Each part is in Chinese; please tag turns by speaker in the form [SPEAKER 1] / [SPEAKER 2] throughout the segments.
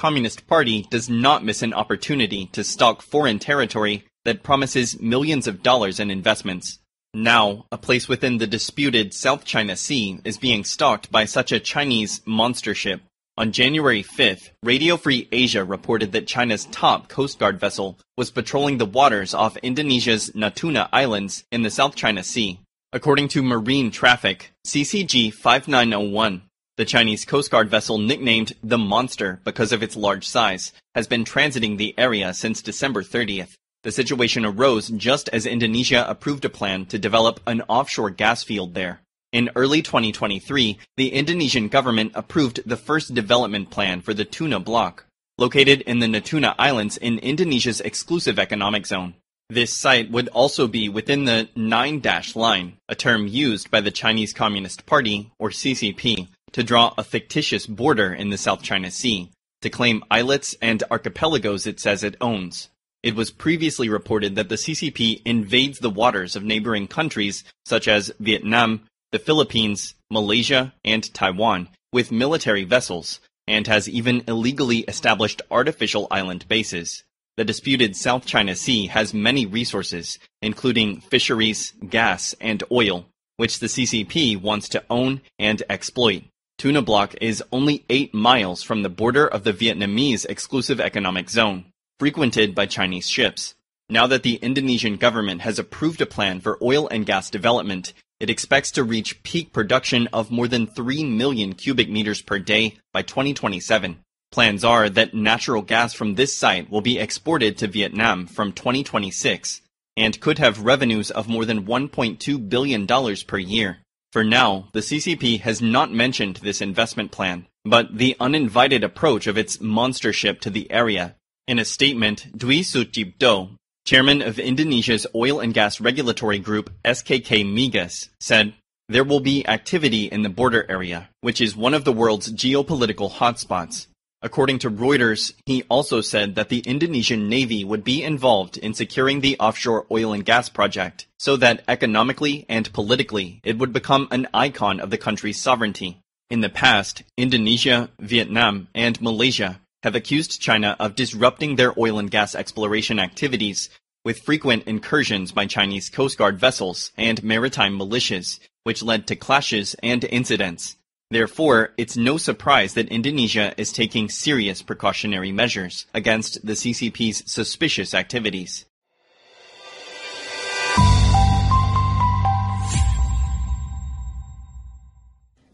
[SPEAKER 1] Communist Party does not miss an opportunity to stalk foreign territory that promises millions of dollars in investments. Now, a place within the disputed South China Sea is being stalked by such a Chinese monster ship. On January 5th, Radio Free Asia reported that China's top Coast Guard vessel was patrolling the waters off Indonesia's Natuna Islands in the South China Sea. According to Marine Traffic, CCG 5901, the Chinese Coast Guard vessel nicknamed the Monster because of its large size has been transiting the area since December 30th. The situation arose just as Indonesia approved a plan to develop an offshore gas field there. In early 2023, the Indonesian government approved the first development plan for the Tuna block, located in the Natuna Islands in Indonesia's exclusive economic zone. This site would also be within the nine dash line, a term used by the Chinese Communist Party, or CCP, to draw a fictitious border in the South China Sea, to claim islets and archipelagos it says it owns. It was previously reported that the CCP invades the waters of neighboring countries such as Vietnam, the Philippines, Malaysia, and Taiwan with military vessels, and has even illegally established artificial island bases. The disputed South China Sea has many resources, including fisheries, gas, and oil, which the CCP wants to own and exploit. Tuna Block is only 8 miles from the border of the Vietnamese exclusive economic zone, frequented by Chinese ships. Now that the Indonesian government has approved a plan for oil and gas development, it expects to reach peak production of more than 3 million cubic meters per day by 2027. Plans are that natural gas from this site will be exported to Vietnam from 2026 and could have revenues of more than $1.2 billion per year. For now, the CCP has not mentioned this investment plan, but the uninvited approach of its monster ship to the area. In a statement, Dwi Sucipto, chairman of Indonesia's oil and gas regulatory group SKK Migas, said, There will be activity in the border area, which is one of the world's geopolitical hotspots. According to Reuters, he also said that the Indonesian Navy would be involved in securing the offshore oil and gas project, so that economically and politically it would become an icon of the country's sovereignty. In the past, Indonesia, Vietnam, and Malaysia have accused China of disrupting their oil and gas exploration activities with frequent incursions by Chinese Coast Guard vessels and maritime militias, which led to clashes and incidents. Therefore, it's no surprise that Indonesia is taking serious precautionary measures against the CCP's suspicious activities.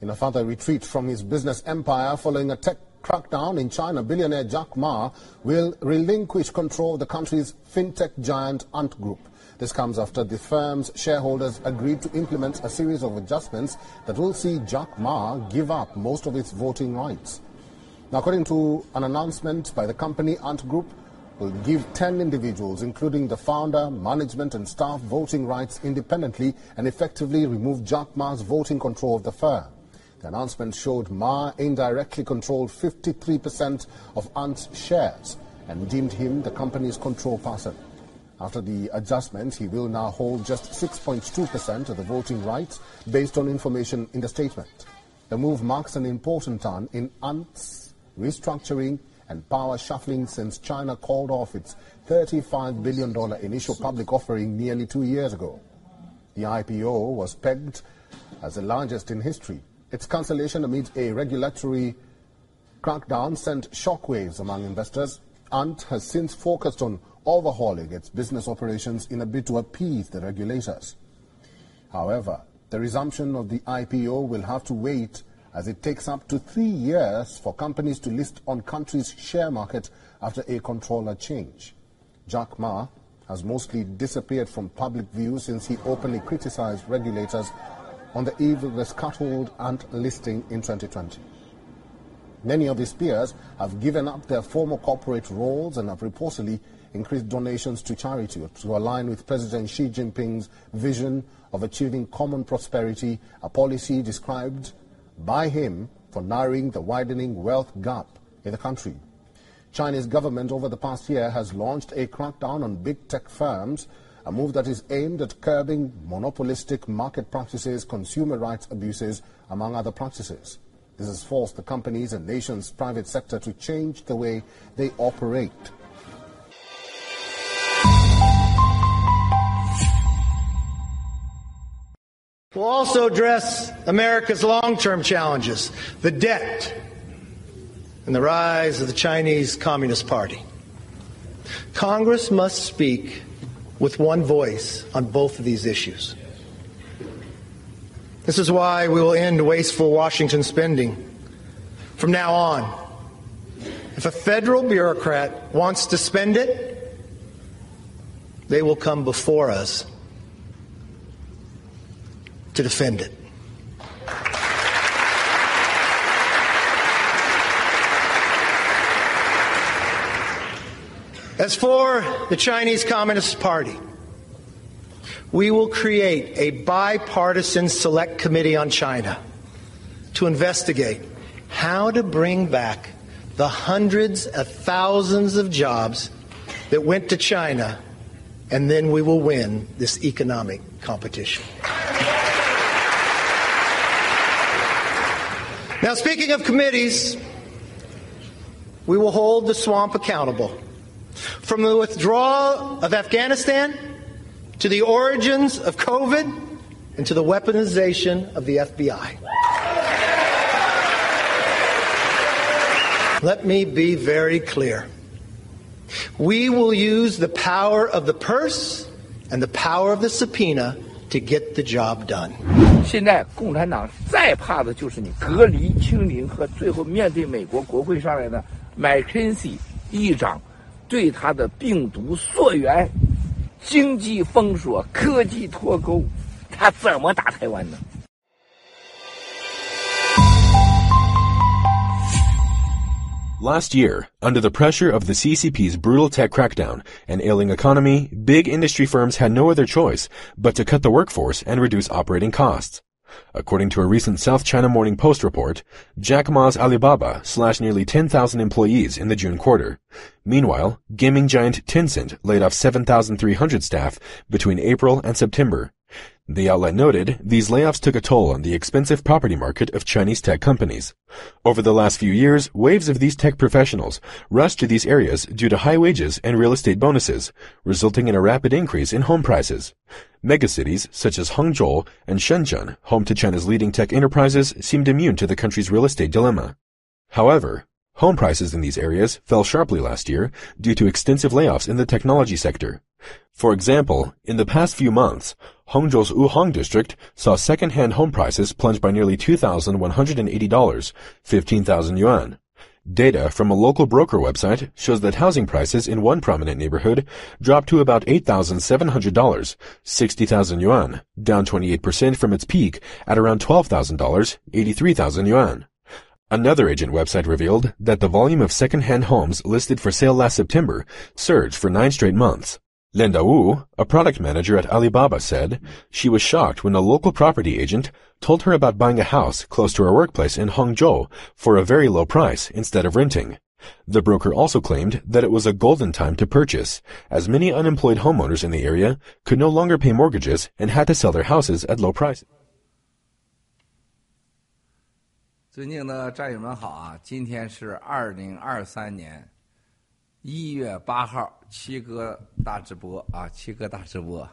[SPEAKER 2] In a further retreat from his business empire following a tech crackdown in China, billionaire Jack Ma will relinquish control of the country's fintech giant Ant Group. This comes after the firm's shareholders agreed to implement a series of adjustments that will see Jack Ma give up most of its voting rights. Now, according to an announcement by the company, Ant Group will give 10 individuals, including the founder, management, and staff, voting rights independently and effectively remove Jack Ma's voting control of the firm. The announcement showed Ma indirectly controlled 53% of Ant's shares and deemed him the company's control person. After the adjustments, he will now hold just 6.2% of the voting rights based on information in the statement. The move marks an important turn in Ant's restructuring and power shuffling since China called off its $35 billion initial public offering nearly two years ago. The IPO was pegged as the largest in history. Its cancellation amid a regulatory crackdown sent shockwaves among investors. Ant has since focused on overhauling its business operations in a bid to appease the regulators. However, the resumption of the IPO will have to wait as it takes up to three years for companies to list on country's share market after a controller change. Jack Ma has mostly disappeared from public view since he openly criticized regulators on the eve of the scuttled Ant listing in 2020. Many of his peers have given up their former corporate roles and have reportedly increased donations to charity to align with President Xi Jinping's vision of achieving common prosperity, a policy described by him for narrowing the widening wealth gap in the country. Chinese government over the past year has launched a crackdown on big tech firms, a move that is aimed at curbing monopolistic market practices, consumer rights abuses, among other practices. This has forced the companies and nation's private sector to change the way they operate.
[SPEAKER 3] We'll also address America's long term challenges the debt and the rise of the Chinese Communist Party. Congress must speak with one voice on both of these issues. This is why we will end wasteful Washington spending. From now on, if a federal bureaucrat wants to spend it, they will come before us to defend it. As for the Chinese Communist Party, we will create a bipartisan select committee on China to investigate how to bring back the hundreds of thousands of jobs that went to China, and then we will win this economic competition. Now, speaking of committees, we will hold the swamp accountable. From the withdrawal of Afghanistan to the origins of COVID and to the weaponization of the FBI. Let me be very clear. We will use the power of the purse and the power of the subpoena to get the job done.
[SPEAKER 4] 现在共产党再怕的就是你隔离、清零和最后面对美国国会上来的麦肯锡议长对他的病毒溯源、经济封锁、科技脱钩，他怎么打台湾呢？
[SPEAKER 5] ？Last year, under the pressure of the CCP's brutal tech crackdown and ailing economy, big industry firms had no other choice but to cut the workforce and reduce operating costs. According to a recent South China Morning Post report, Jack Ma's Alibaba slashed nearly 10,000 employees in the June quarter. Meanwhile, gaming giant Tencent laid off 7,300 staff between April and September. The outlet noted these layoffs took a toll on the expensive property market of Chinese tech companies. Over the last few years, waves of these tech professionals rushed to these areas due to high wages and real estate bonuses, resulting in a rapid increase in home prices. Megacities such as Hangzhou and Shenzhen, home to China's leading tech enterprises, seemed immune to the country's real estate dilemma. However, home prices in these areas fell sharply last year due to extensive layoffs in the technology sector. For example, in the past few months, Hangzhou's Wuhang district saw second-hand home prices plunge by nearly $2,180, 15,000 yuan. Data from a local broker website shows that housing prices in one prominent neighborhood dropped to about $8,700, 60,000 yuan, down 28% from its peak at around $12,000, 83,000 yuan. Another agent website revealed that the volume of second-hand homes listed for sale last September surged for nine straight months. Linda Wu, a product manager at Alibaba, said she was shocked when a local property agent told her about buying a house close to her workplace in Hangzhou for a very low price instead of renting. The broker also claimed that it was a golden time to purchase, as many unemployed homeowners in the area could no longer pay mortgages and had to sell their houses at low prices.
[SPEAKER 4] 尊敬的战友们好啊！今天是二零二三年一月八号，七哥大直播啊！七哥大直播，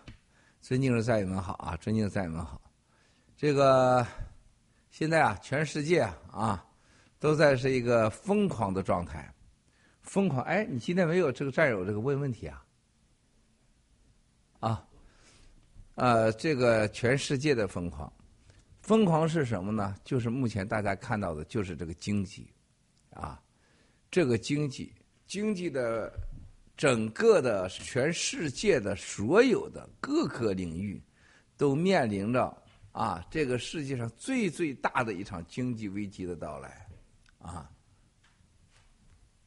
[SPEAKER 4] 尊敬的战友们好啊！尊敬的战友们好，这个现在啊，全世界啊，都在是一个疯狂的状态，疯狂！哎，你今天没有这个战友这个问问题啊？啊，呃，这个全世界的疯狂。疯狂是什么呢？就是目前大家看到的，就是这个经济，啊，这个经济，经济的整个的全世界的所有的各个领域，都面临着啊，这个世界上最最大的一场经济危机的到来，啊，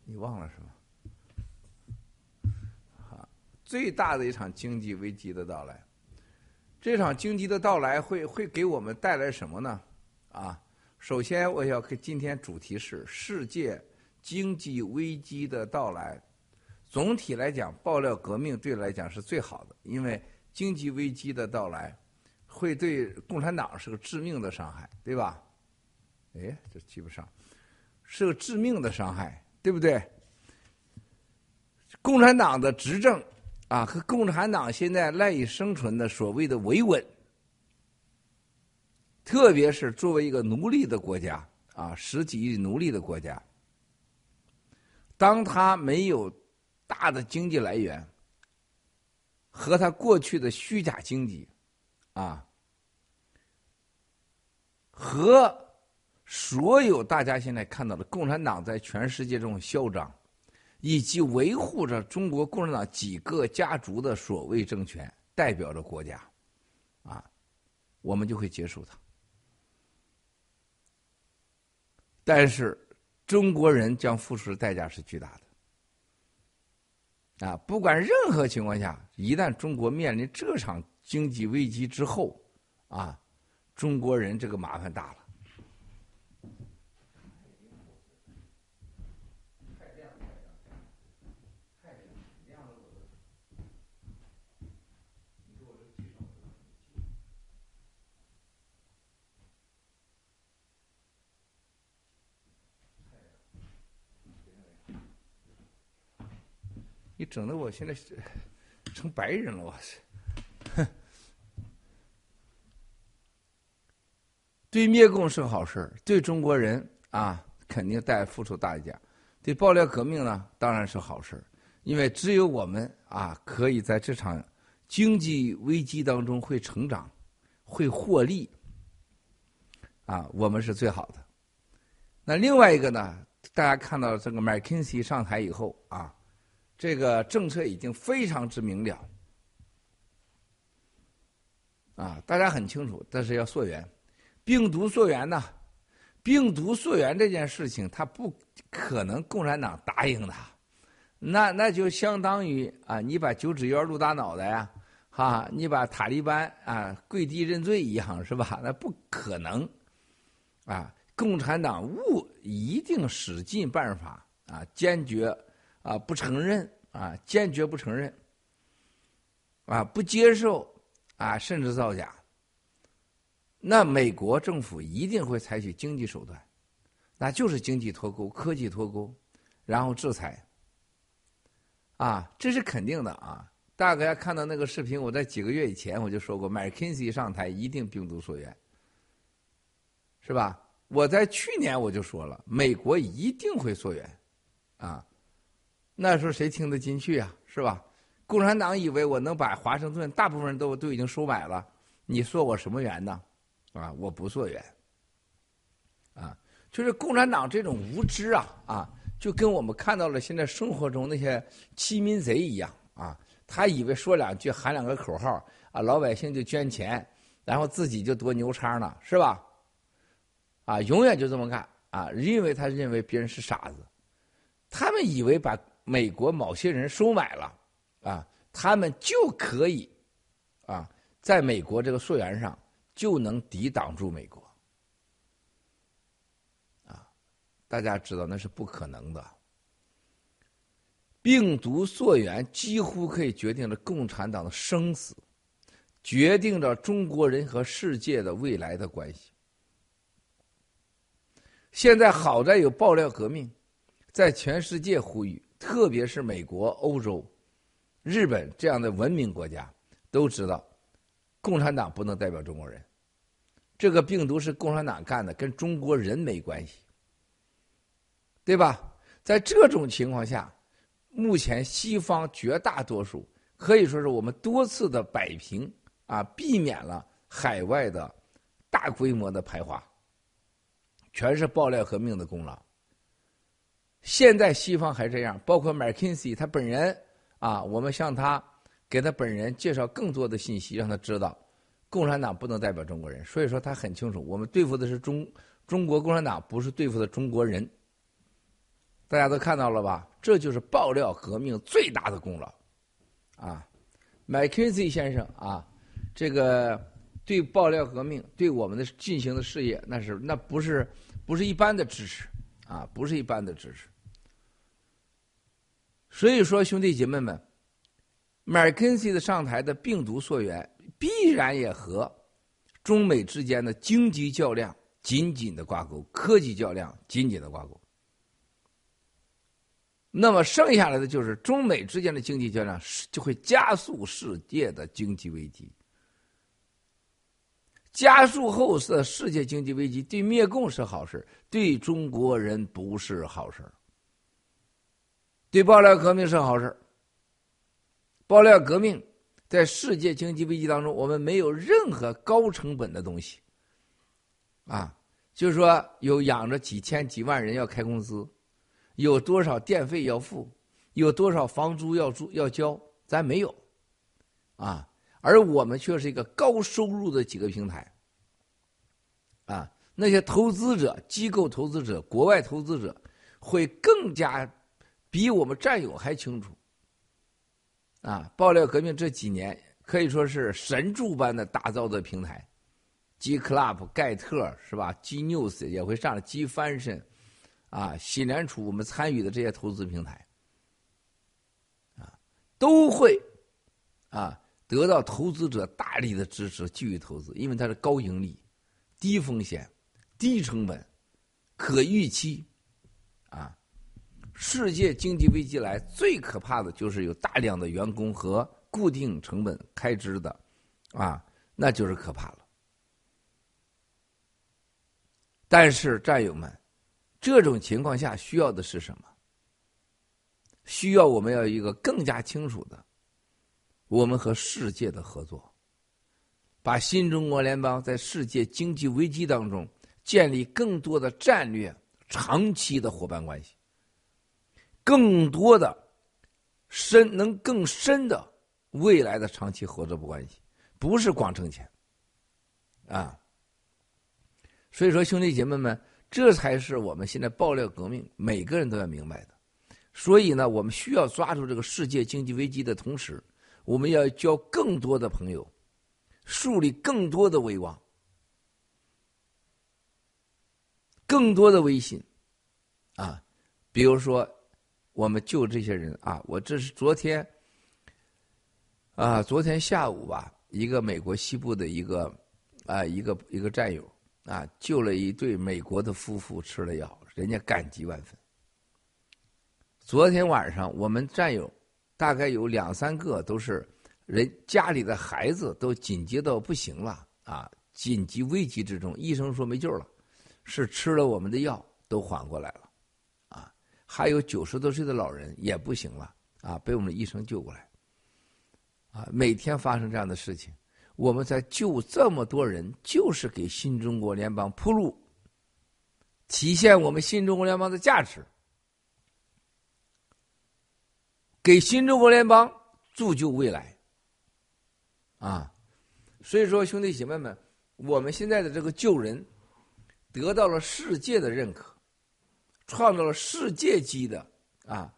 [SPEAKER 4] 你忘了是吗？啊，最大的一场经济危机的到来。这场经济的到来会会给我们带来什么呢？啊，首先我要给今天主题是世界经济危机的到来。总体来讲，爆料革命对来讲是最好的，因为经济危机的到来会对共产党是个致命的伤害，对吧？哎，这记不上，是个致命的伤害，对不对？共产党的执政啊，和共产党现在赖以生存的所谓的维稳，特别是作为一个奴隶的国家啊，十几亿奴隶的国家，当他没有大的经济来源，和他过去的虚假经济啊，和所有大家现在看到的共产党在全世界这种嚣张。以及维护着中国共产党几个家族的所谓政权，代表着国家，啊，我们就会结束它。但是中国人将付出的代价是巨大的，啊，不管任何情况下，一旦中国面临这场经济危机之后，啊，中国人这个麻烦大了。你整的我现在成白人了，我操！对灭共是好事对中国人啊肯定带付出代价；对爆料革命呢，当然是好事因为只有我们啊可以在这场经济危机当中会成长、会获利啊，我们是最好的。那另外一个呢，大家看到这个麦肯锡上台以后啊。这个政策已经非常之明了，啊，大家很清楚，但是要溯源，病毒溯源呢？病毒溯源这件事情，它不可能共产党答应的，那那就相当于啊，你把九指妖露大脑袋呀，哈，你把塔利班啊跪地认罪一样，是吧？那不可能，啊，共产党务一定使尽办法啊，坚决。啊，不承认啊，坚决不承认，啊，不接受啊，甚至造假。那美国政府一定会采取经济手段，那就是经济脱钩、科技脱钩，然后制裁。啊，这是肯定的啊！大家看到那个视频，我在几个月以前我就说过，麦肯锡上台一定病毒溯源，是吧？我在去年我就说了，美国一定会溯源，啊。那时候谁听得进去啊？是吧？共产党以为我能把华盛顿大部分人都都已经收买了，你说我什么缘呢？啊，我不做缘。啊，就是共产党这种无知啊啊，就跟我们看到了现在生活中那些欺民贼一样啊。他以为说两句喊两个口号啊，老百姓就捐钱，然后自己就多牛叉呢，是吧？啊，永远就这么干啊，因为他认为别人是傻子，他们以为把。美国某些人收买了，啊，他们就可以，啊，在美国这个溯源上就能抵挡住美国，啊，大家知道那是不可能的。病毒溯源几乎可以决定着共产党的生死，决定着中国人和世界的未来的关系。现在好在有爆料革命，在全世界呼吁。特别是美国、欧洲、日本这样的文明国家都知道，共产党不能代表中国人。这个病毒是共产党干的，跟中国人没关系，对吧？在这种情况下，目前西方绝大多数可以说是我们多次的摆平啊，避免了海外的大规模的排华，全是爆料革命的功劳。现在西方还这样，包括麦肯锡他本人啊，我们向他给他本人介绍更多的信息，让他知道共产党不能代表中国人。所以说他很清楚，我们对付的是中中国共产党，不是对付的中国人。大家都看到了吧？这就是爆料革命最大的功劳啊！麦肯锡先生啊，这个对爆料革命对我们的进行的事业，那是那不是不是一般的支持啊，不是一般的支持。所以说，兄弟姐妹们，麦肯锡的上台的病毒溯源，必然也和中美之间的经济较量紧紧的挂钩，科技较量紧紧的挂钩。那么剩下来的就是中美之间的经济较量，就会加速世界的经济危机。加速后的世界经济危机，对灭共是好事，对中国人不是好事。对爆料革命是好事。爆料革命在世界经济危机当中，我们没有任何高成本的东西。啊，就是说有养着几千几万人要开工资，有多少电费要付，有多少房租要租要交，咱没有，啊，而我们却是一个高收入的几个平台，啊，那些投资者、机构投资者、国外投资者会更加比我们战友还清楚，啊，爆料革命这几年可以说是神助般的打造的平台。G Club、盖特是吧？G News 也会上来 g fashion，啊，新联储我们参与的这些投资平台，啊，都会啊得到投资者大力的支持，继续投资，因为它是高盈利、低风险、低成本、可预期，啊，世界经济危机来最可怕的就是有大量的员工和固定成本开支的，啊，那就是可怕了。但是，战友们，这种情况下需要的是什么？需要我们要一个更加清楚的，我们和世界的合作，把新中国联邦在世界经济危机当中建立更多的战略、长期的伙伴关系，更多的深能更深的未来的长期合作关系，不是光挣钱，啊。所以说，兄弟姐妹们，这才是我们现在爆料革命每个人都要明白的。所以呢，我们需要抓住这个世界经济危机的同时，我们要交更多的朋友，树立更多的威望，更多的威信啊！比如说，我们救这些人啊，我这是昨天啊，昨天下午吧，一个美国西部的一个啊，一个一个战友。啊，救了一对美国的夫妇吃了药，人家感激万分。昨天晚上我们战友大概有两三个都是人家里的孩子都紧急到不行了啊，紧急危急之中，医生说没救了，是吃了我们的药都缓过来了，还有九十多岁的老人也不行了啊，被我们的医生救过来，啊，每天发生这样的事情。我们在救这么多人，就是给新中国联邦铺路，体现我们新中国联邦的价值，给新中国联邦铸就未来。啊，所以说，兄弟姐妹们，我们现在的这个救人，得到了世界的认可，创造了世界级的啊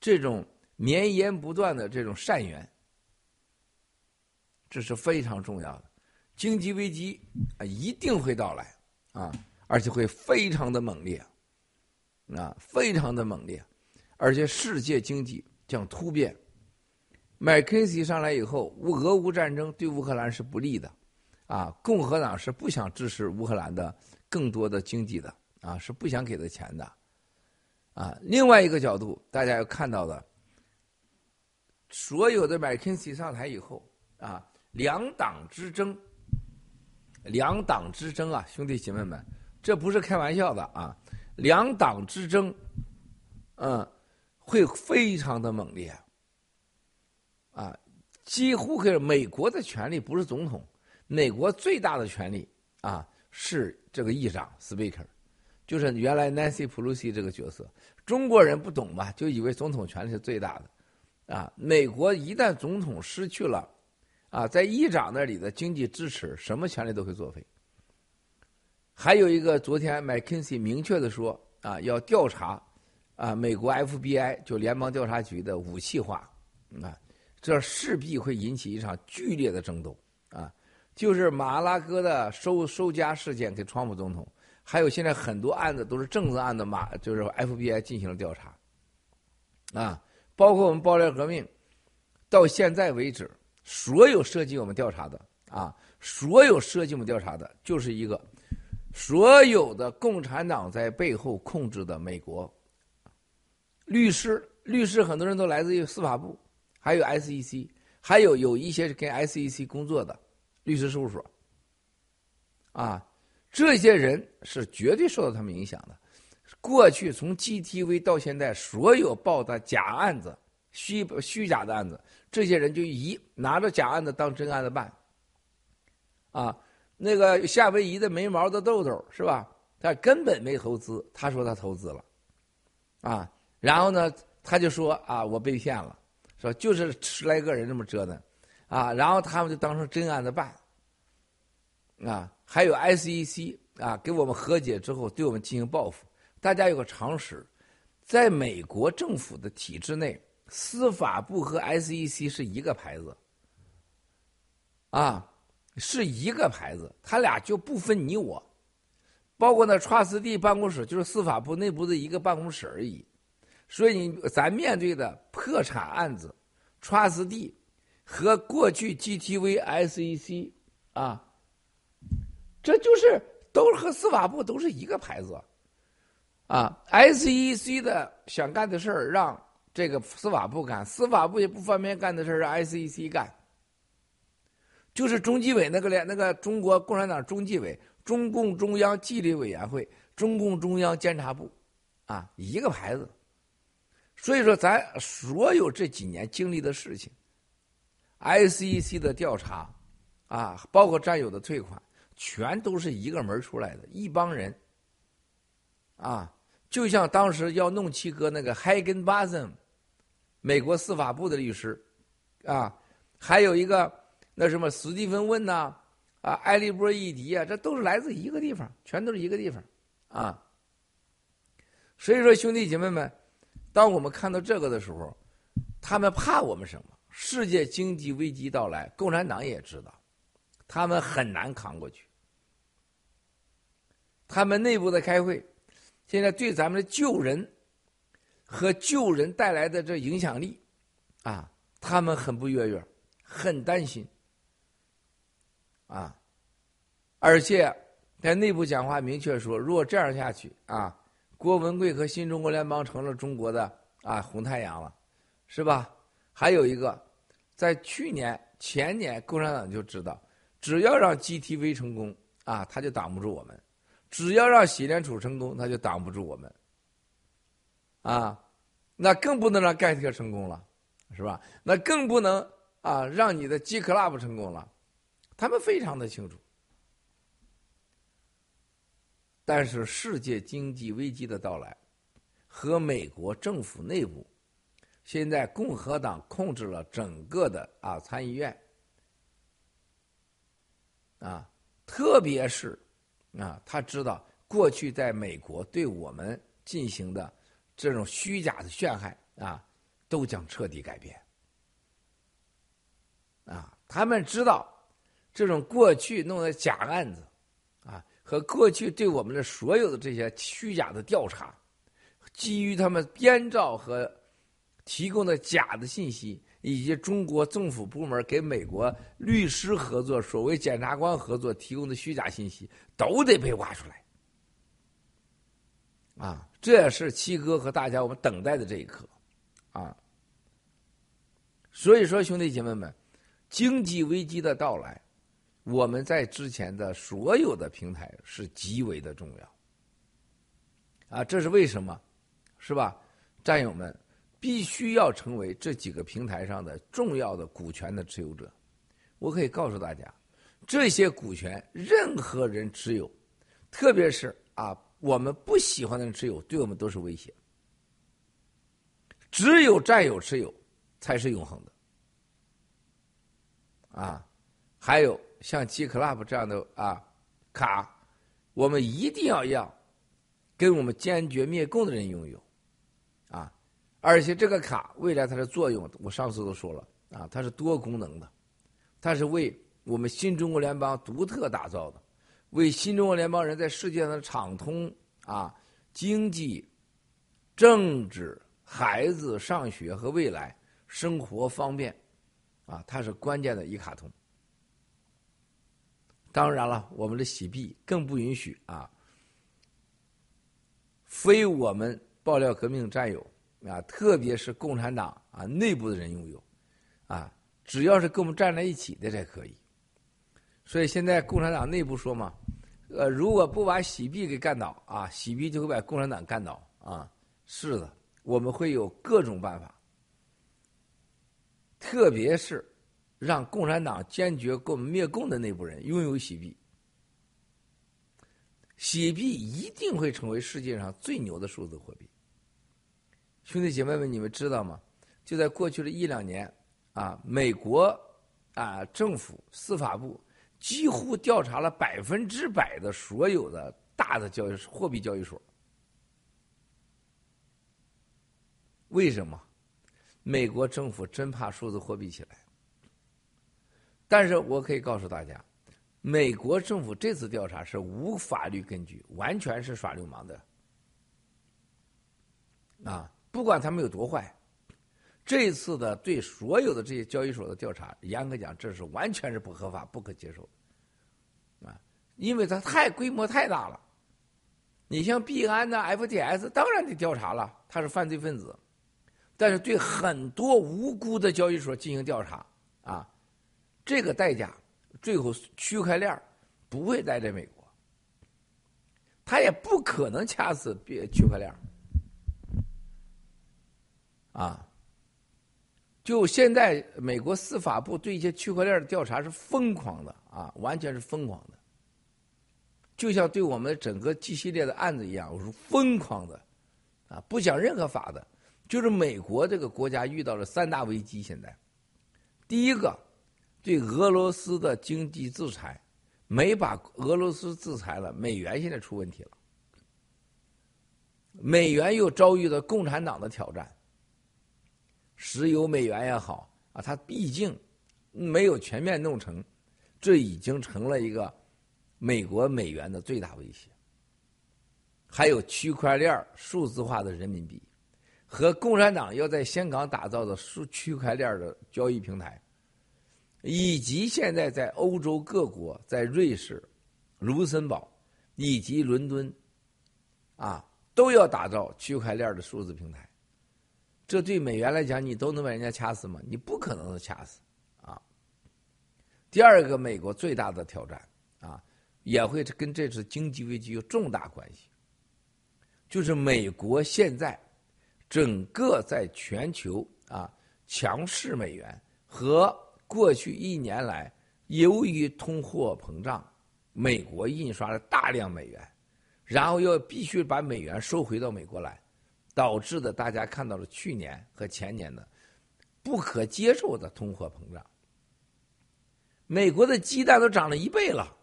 [SPEAKER 4] 这种绵延不断的这种善缘。这是非常重要的，经济危机啊一定会到来啊，而且会非常的猛烈，啊，非常的猛烈，而且世界经济将突变。麦肯锡上来以后，乌俄乌战争对乌克兰是不利的，啊，共和党是不想支持乌克兰的更多的经济的，啊，是不想给他钱的，啊，另外一个角度，大家要看到的，所有的麦肯锡上台以后，啊。两党之争，两党之争啊，兄弟姐妹们，这不是开玩笑的啊！两党之争，嗯，会非常的猛烈啊！几乎可以，美国的权力不是总统，美国最大的权力啊是这个议长 （Speaker），就是原来 Nancy Pelosi 这个角色。中国人不懂嘛，就以为总统权力是最大的啊！美国一旦总统失去了。啊，在议长那里的经济支持，什么权利都会作废。还有一个，昨天麦肯锡明确的说，啊，要调查，啊，美国 FBI 就联邦调查局的武器化，啊，这势必会引起一场剧烈的争斗，啊，就是马拉戈的收收家事件给川普总统，还有现在很多案子都是政治案的嘛，就是 FBI 进行了调查，啊，包括我们爆料革命，到现在为止。所有涉及我们调查的啊，所有涉及我们调查的，就是一个所有的共产党在背后控制的美国律师，律师很多人都来自于司法部，还有 SEC，还有有一些是跟 SEC 工作的律师事务所。啊，这些人是绝对受到他们影响的。过去从 GTV 到现在，所有报的假案子、虚虚假的案子，这些人就一拿着假案子当真案子办。啊。那个夏威夷的没毛的豆豆是吧？他根本没投资，他说他投资了，啊，然后呢，他就说啊，我被骗了，说就是十来个人这么折腾，啊，然后他们就当成真案子办，啊，还有 SEC 啊，给我们和解之后对我们进行报复。大家有个常识，在美国政府的体制内，司法部和 SEC 是一个牌子，啊。是一个牌子，他俩就不分你我，包括那 trustee 办公室，就是司法部内部的一个办公室而已。所以，你咱面对的破产案子，trustee 和过去 GTV、SEC 啊，这就是都和司法部都是一个牌子啊。SEC 的想干的事儿让这个司法部干，司法部也不方便干的事儿让 SEC 干。就是中纪委那个连那个中国共产党中纪委、中共中央纪律委员会、中共中央监察部，啊，一个牌子。所以说，咱所有这几年经历的事情，SEC 的调查，啊，包括战友的退款，全都是一个门出来的，一帮人，啊，就像当时要弄七哥那个 Hagen Basen 美国司法部的律师，啊，还有一个。那什么，史蒂芬问呐，啊，埃利波伊迪啊，这都是来自一个地方，全都是一个地方，啊。所以说，兄弟姐妹们，当我们看到这个的时候，他们怕我们什么？世界经济危机到来，共产党也知道，他们很难扛过去。他们内部的开会，现在对咱们的救人和救人带来的这影响力，啊，他们很不悦悦，很担心。啊，而且在内部讲话明确说，如果这样下去啊，郭文贵和新中国联邦成了中国的啊红太阳了，是吧？还有一个，在去年前年，共产党就知道，只要让 GTV 成功啊，他就挡不住我们；只要让洗联储成功，他就挡不住我们。啊，那更不能让盖特成功了，是吧？那更不能啊让你的 G Club 成功了。他们非常的清楚，但是世界经济危机的到来和美国政府内部，现在共和党控制了整个的啊参议院，啊，特别是啊，他知道过去在美国对我们进行的这种虚假的陷害啊，都将彻底改变，啊，他们知道。这种过去弄的假案子，啊，和过去对我们的所有的这些虚假的调查，基于他们编造和提供的假的信息，以及中国政府部门给美国律师合作、所谓检察官合作提供的虚假信息，都得被挖出来。啊，这也是七哥和大家我们等待的这一刻，啊。所以说，兄弟姐妹们，经济危机的到来。我们在之前的所有的平台是极为的重要，啊，这是为什么？是吧？战友们必须要成为这几个平台上的重要的股权的持有者。我可以告诉大家，这些股权任何人持有，特别是啊我们不喜欢的人持有，对我们都是威胁。只有战友持有才是永恒的，啊，还有。像 G Club 这样的啊卡，我们一定要让跟我们坚决灭共的人拥有！而且这个卡未来它的作用，我上次都说了啊，它是多功能的，它是为我们新中国联邦独特打造的，为新中国联邦人在世界上的畅通啊、经济、政治、孩子上学和未来生活方便啊，它是关键的一卡通。当然了，我们的洗币更不允许啊，非我们爆料革命战友啊，特别是共产党啊内部的人拥有，啊，只要是跟我们站在一起的才可以。所以现在共产党内部说嘛，呃，如果不把洗币给干倒啊，洗币就会把共产党干倒啊。是的，我们会有各种办法，特别是让共产党坚决跟我们灭共的内部人拥有洗币。洗币一定会成为世界上最牛的数字货币。兄弟姐妹们，你们知道吗？就在过去的一两年，啊，美国啊政府司法部几乎调查了百分之百的所有的大的交易货币交易所。为什么？美国政府真怕数字货币起来。但是我可以告诉大家，美国政府这次调查是无法律根据，完全是耍流氓的。啊，不管他们有多坏，这一次的对所有的这些交易所的调查，严格讲，这是完全是不合法、不可接受。啊，因为它太规模太大了。你像币安呢、FTS，当然得调查了，他是犯罪分子。但是对很多无辜的交易所进行调查，啊，这个代价最后区块链不会待在美国，他也不可能掐死别区块链啊。就现在美国司法部对一些区块链的调查是疯狂的啊，完全是疯狂的，就像对我们整个 G 系列的案子一样，我是疯狂的啊，不讲任何法的。就是美国这个国家遇到了三大危机，现在，第一个，对俄罗斯的经济制裁，没把俄罗斯制裁了，美元现在出问题了，美元又遭遇了共产党的挑战，石油美元也好啊，它毕竟没有全面弄成，这已经成了一个美国美元的最大威胁，还有区块链数字化的人民币。和共产党要在香港打造的数区块链的交易平台，以及现在在欧洲各国，在瑞士、卢森堡以及伦敦，啊，都要打造区块链的数字平台。这对美元来讲，你都能把人家掐死吗？你不可能的掐死啊。第二个，美国最大的挑战啊，也会跟这次经济危机有重大关系，就是美国现在。整个在全球啊，强势美元和过去一年来，由于通货膨胀，美国印刷了大量美元，然后又必须把美元收回到美国来，导致的大家看到了去年和前年的不可接受的通货膨胀。美国的鸡蛋都涨了一倍了，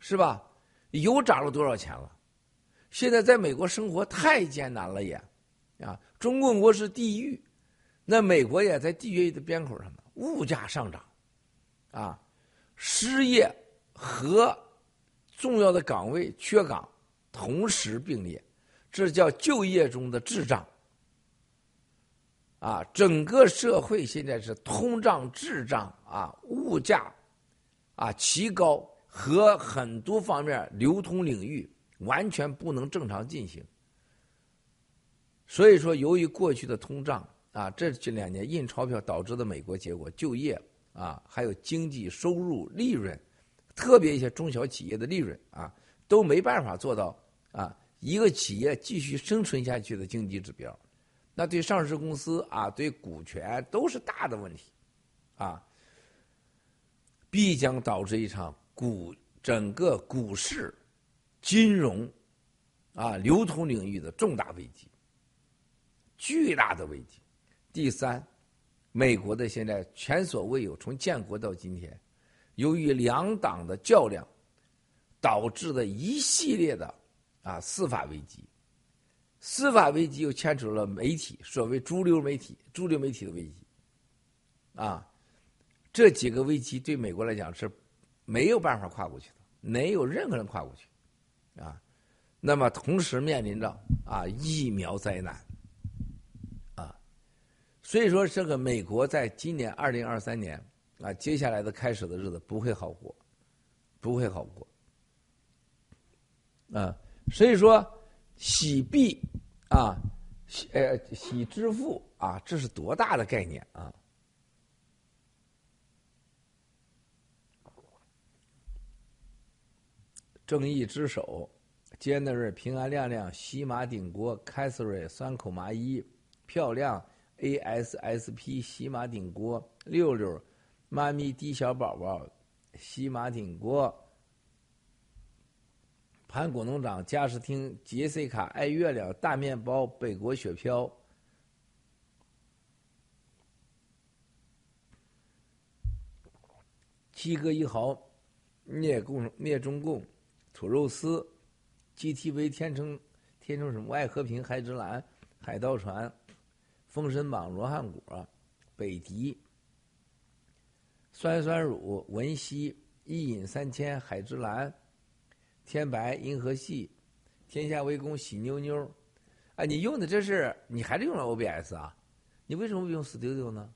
[SPEAKER 4] 是吧？油涨了多少钱了？现在在美国生活太艰难了也。啊，中共国是地狱，那美国也在地狱的边口上呢。物价上涨，啊，失业和重要的岗位缺岗同时并列，这叫就业中的滞胀。啊，整个社会现在是通胀、滞胀啊，物价啊奇高，和很多方面流通领域完全不能正常进行。所以说，由于过去的通胀啊，这这两年印钞票导致的美国结果，就业啊，还有经济收入、利润，特别一些中小企业的利润啊，都没办法做到啊，一个企业继续生存下去的经济指标，那对上市公司啊，对股权都是大的问题，啊，必将导致一场股整个股市、金融啊、流通领域的重大危机。巨大的危机。第三，美国的现在前所未有，从建国到今天，由于两党的较量，导致的一系列的啊司法危机。司法危机又牵扯了媒体，所谓主流媒体、主流媒体的危机。啊，这几个危机对美国来讲是没有办法跨过去的，没有任何人跨过去。啊，那么同时面临着啊疫苗灾难。啊所以说，这个美国在今年二零二三年啊，接下来的开始的日子不会好过，不会好过。啊，所以说洗币啊，洗呃洗支付啊，这是多大的概念啊！正义之手，杰纳瑞平安亮亮，喜马顶锅，凯瑟瑞酸口麻衣，漂亮 ASSP 喜马顶锅，六六妈咪滴小宝宝，喜马顶锅。盘古农场驾驶厅杰西卡爱月亮大面包北国雪飘，七哥一豪聂共聂中共土肉丝，GTV 天成天成什么爱和平海之蓝海盗船封神榜罗汉果北迪酸酸乳文熙一饮三千海之蓝。天白银河系，天下为公喜妞妞，啊，你用的这是你还是用了 OBS 啊？你为什么不用 Studio 呢？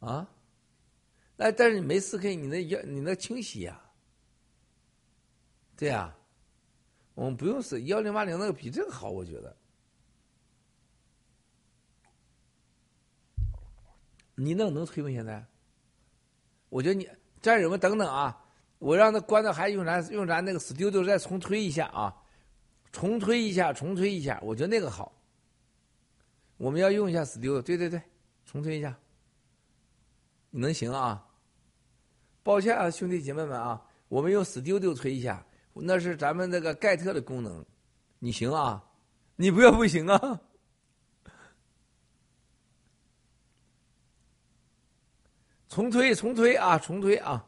[SPEAKER 4] 啊？那但是你没 4K，你那要你那清晰呀？对呀，我们不用四幺零八零那个比这个好，我觉得。你那能推吗？现在？我觉得你战友们等等啊！我让他关掉，还用咱用咱那个 Studio 再重推一下啊，重推一下，重推一下，我觉得那个好。我们要用一下 Studio，对对对，重推一下，你能行啊？抱歉啊，兄弟姐妹们啊，我们用 Studio 推一下，那是咱们那个盖特的功能，你行啊？你不要不行啊？重推，重推啊，重推啊！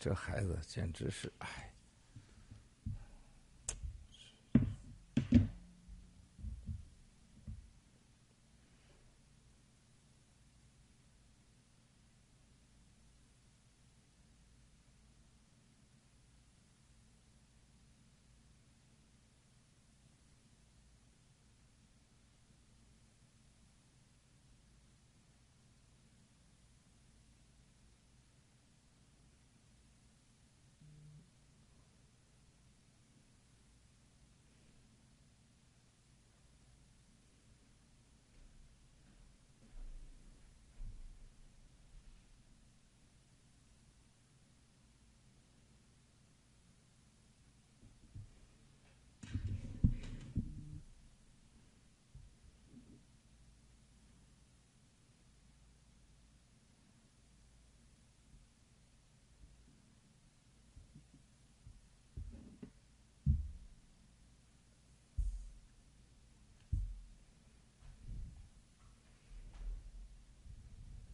[SPEAKER 4] 这孩子简直是哎。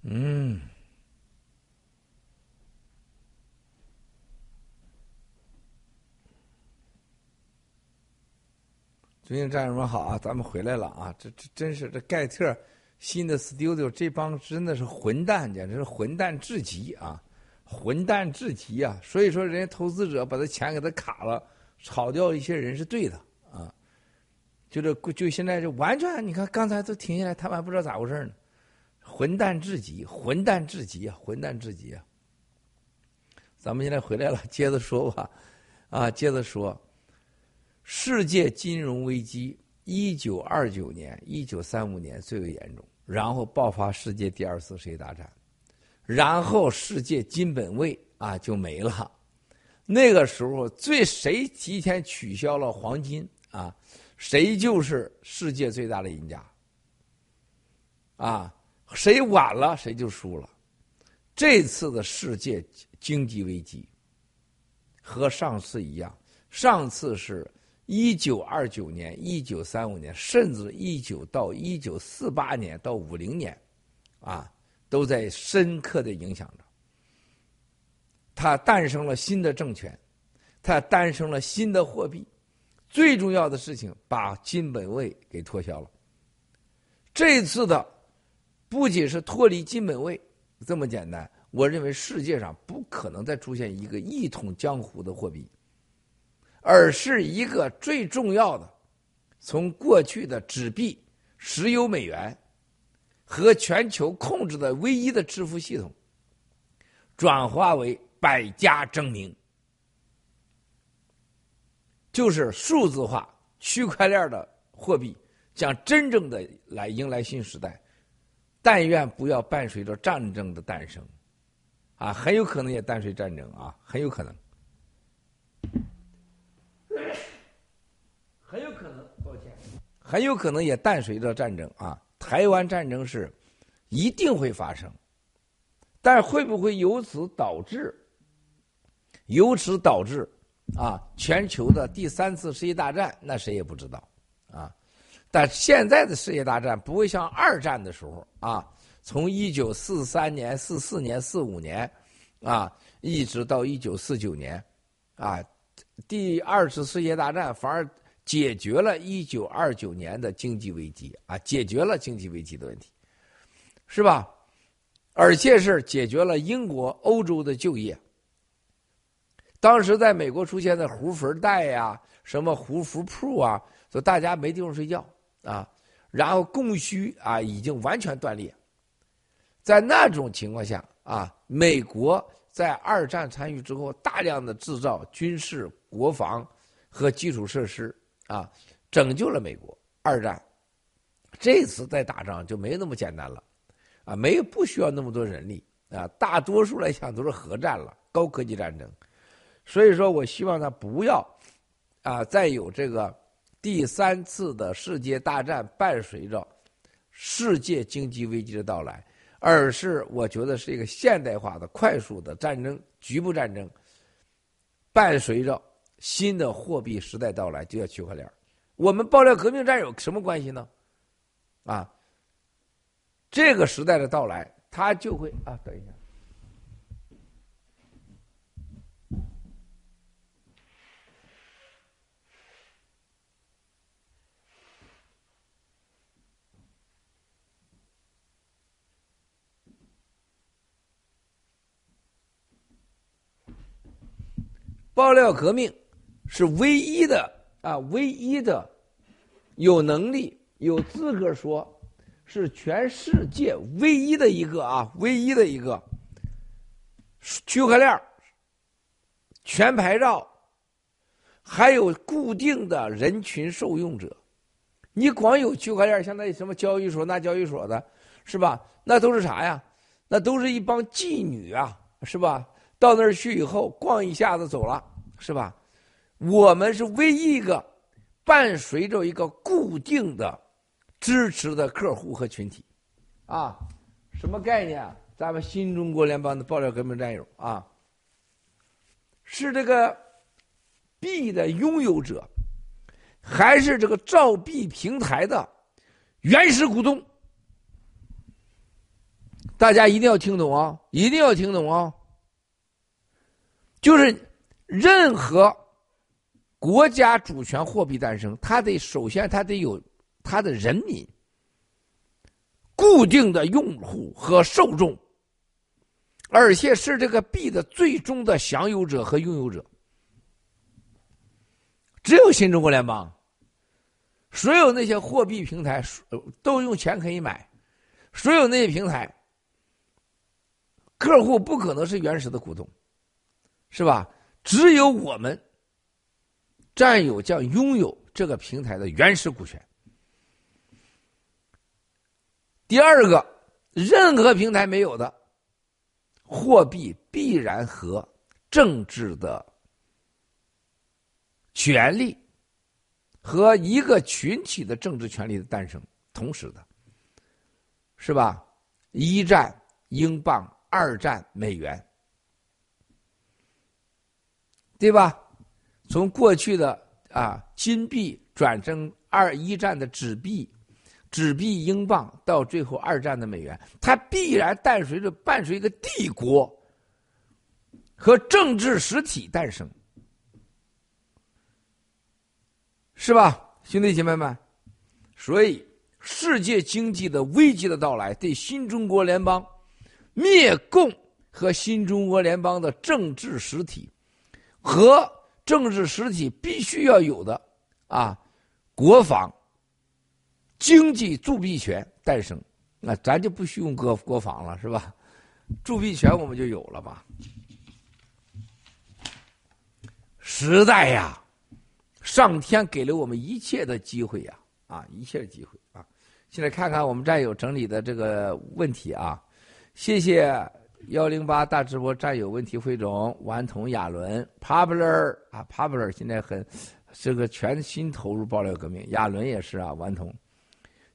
[SPEAKER 4] 嗯，最近战友们好啊，咱们回来了啊！这这真是这盖特新的 Studio，这帮真的是混蛋，简直是混蛋至极啊！混蛋至极啊！所以说，人家投资者把他钱给他卡了，炒掉一些人是对的啊！就这就现在就完全，你看刚才都停下来，他们还不知道咋回事呢。混蛋至极，混蛋至极啊！混蛋至极啊！咱们现在回来了，接着说吧，啊，接着说，世界金融危机，一九二九年、一九三五年最为严重，然后爆发世界第二次世界大战，然后世界金本位啊就没了。那个时候，最谁提前取消了黄金啊，谁就是世界最大的赢家，啊。谁晚了，谁就输了。这次的世界经济危机和上次一样，上次是一九二九年、一九三五年，甚至一九到一九四八年到五零年，啊，都在深刻的影响着。它诞生了新的政权，它诞生了新的货币，最重要的事情把金本位给脱销了。这次的。不仅是脱离金本位这么简单，我认为世界上不可能再出现一个一统江湖的货币，而是一个最重要的，从过去的纸币、石油美元和全球控制的唯一的支付系统，转化为百家争鸣，就是数字化、区块链的货币将真正的来迎来新时代。但愿不要伴随着战争的诞生，啊，很有可能也伴随战争啊，很有可能，很有可能，抱歉，很有可能也伴随着战争啊。台湾战争是一定会发生，但会不会由此导致，由此导致啊全球的第三次世界大战？那谁也不知道啊。但现在的世界大战不会像二战的时候啊，从一九四三年、四四年、四五年，啊，一直到一九四九年，啊，第二次世界大战反而解决了一九二九年的经济危机啊，解决了经济危机的问题，是吧？而且是解决了英国、欧洲的就业。当时在美国出现的胡佛带呀，什么胡佛铺啊，说大家没地方睡觉。啊，然后供需啊已经完全断裂，在那种情况下啊，美国在二战参与之后，大量的制造军事、国防和基础设施啊，拯救了美国。二战这次再打仗就没那么简单了，啊，没不需要那么多人力啊，大多数来讲都是核战了，高科技战争。所以说我希望他不要啊再有这个。第三次的世界大战伴随着世界经济危机的到来，而是我觉得是一个现代化的、快速的战争、局部战争，伴随着新的货币时代到来，就叫区块链。我们爆料革命战有什么关系呢？啊，这个时代的到来，它就会啊，等一下。爆料革命是唯一的啊，唯一的有能力、有资格说，是全世界唯一的一个啊，唯一的一个区块链全牌照，还有固定的人群受用者。你光有区块链像那什么交易所、那交易所的，是吧？那都是啥呀？那都是一帮妓女啊，是吧？到那儿去以后，逛一下子走了。是吧？我们是唯一一个伴随着一个固定的支持的客户和群体，啊，什么概念？啊？咱们新中国联邦的爆料革命战友啊，是这个币的拥有者，还是这个造币平台的原始股东？大家一定要听懂啊！一定要听懂啊！就是。任何国家主权货币诞生，它得首先它得有它的人民固定的用户和受众，而且是这个币的最终的享有者和拥有者。只有新中国联邦，所有那些货币平台都用钱可以买，所有那些平台客户不可能是原始的股东，是吧？只有我们占有将拥有这个平台的原始股权。第二个，任何平台没有的货币必然和政治的权利和一个群体的政治权利的诞生同时的，是吧？一战英镑，二战美元。对吧？从过去的啊金币转成二一战的纸币，纸币英镑到最后二战的美元，它必然伴随着伴随一个帝国和政治实体诞生，是吧，兄弟姐妹们？所以世界经济的危机的到来，对新中国联邦灭共和新中国联邦的政治实体和政治实体必须要有的啊国防经济铸币权诞生。那咱就不需用国国防了，是吧？铸币权我们就有了吧？时代呀，上天给了我们一切的机会呀，啊，一切的机会啊！现在看看我们战友整理的这个问题啊，谢谢幺零八大直播战友问题汇总顽童亚伦 popular 啊 popular 现在很这个全新投入爆料革命，亚伦也是啊顽童。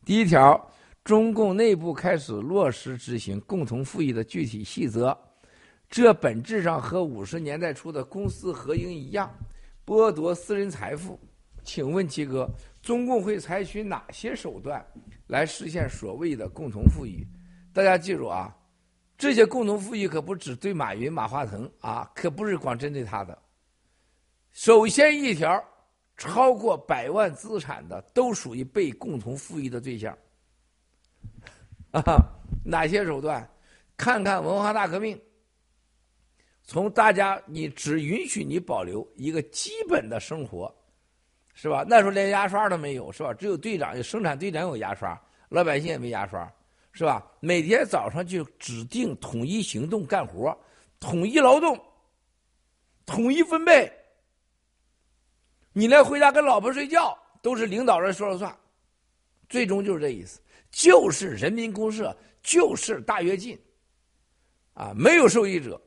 [SPEAKER 4] 第一条。中共内部开始落实执行共同富裕的具体细则，这本质上和五十年代初的公私合营一样，剥夺私人财富。请问七哥，中共会采取哪些手段来实现所谓的共同富裕？大家记住啊，这些共同富裕可不只对马云、马化腾啊，可不是光针对他的。首先一条，超过百万资产的都属于被共同富裕的对象。啊，哪些手段？看看文化大革命，从大家你只允许你保留一个基本的生活，是吧？那时候连牙刷都没有，是吧？只有队长生产队长有牙刷，老百姓也没牙刷，是吧？每天早上就指定统一行动干活，统一劳动，统一分配。你连回家跟老婆睡觉都是领导人说了算，最终就是这意思。就是人民公社，就是大跃进，啊，没有受益者，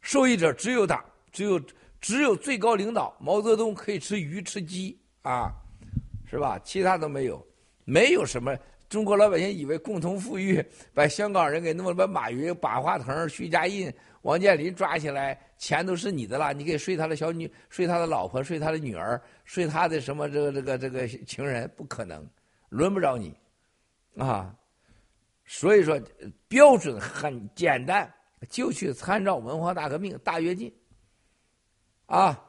[SPEAKER 4] 受益者只有党，只有只有最高领导毛泽东可以吃鱼吃鸡啊，是吧？其他都没有，没有什么。中国老百姓以为共同富裕，把香港人给弄了，把马云、马化腾、徐家印、王健林抓起来，钱都是你的了，你可以睡他的小女，睡他的老婆，睡他的女儿，睡他的什么这个这个这个情人，不可能，轮不着你。啊，所以说标准很简单，就去参照文化大革命大跃进。啊，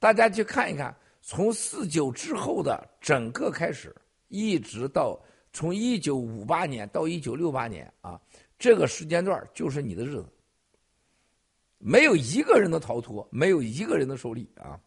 [SPEAKER 4] 大家去看一看，从四九之后的整个开始，一直到从一九五八年到一九六八年啊，这个时间段就是你的日子，没有一个人能逃脱，没有一个人能受利啊。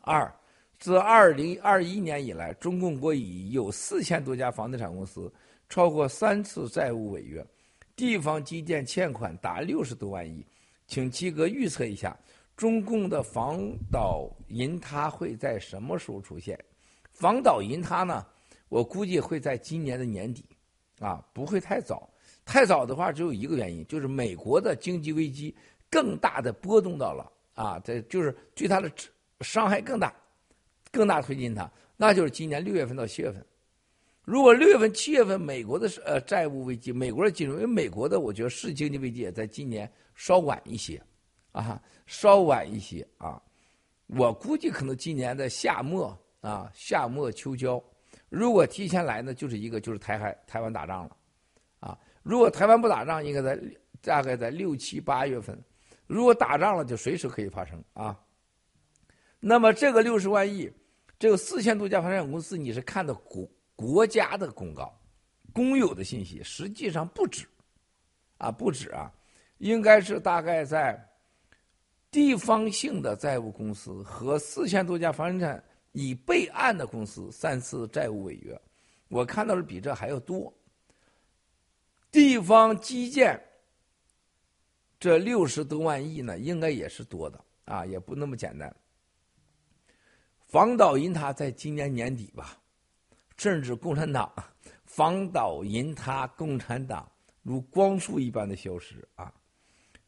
[SPEAKER 4] 二。自二零二一年以来，中共国已有四千多家房地产公司超过三次债务违约，地方基建欠款达六十多万亿。请七哥预测一下，中共的房岛银塌会在什么时候出现？房岛银塌呢？我估计会在今年的年底，啊，不会太早。太早的话，只有一个原因，就是美国的经济危机更大的波动到了啊，这就是对它的伤害更大。更大推进它，那就是今年六月份到七月份。如果六月份、七月份美国的呃债务危机，美国的金融，因为美国的我觉得是经济危机也在今年稍晚一些，啊，稍晚一些啊。我估计可能今年的夏末啊，夏末秋交。如果提前来呢，就是一个就是台海台湾打仗了，啊，如果台湾不打仗，应该在大概在六七八月份。如果打仗了，就随时可以发生啊。那么这个六十万亿。这个四千多家房产公司，你是看的国国家的公告、公有的信息，实际上不止，啊不止啊，应该是大概在地方性的债务公司和四千多家房产已备案的公司三次债务违约，我看到的比这还要多。地方基建这六十多万亿呢，应该也是多的啊，也不那么简单。房倒银塌在今年年底吧，甚至共产党房倒银塌，共产党如光速一般的消失啊！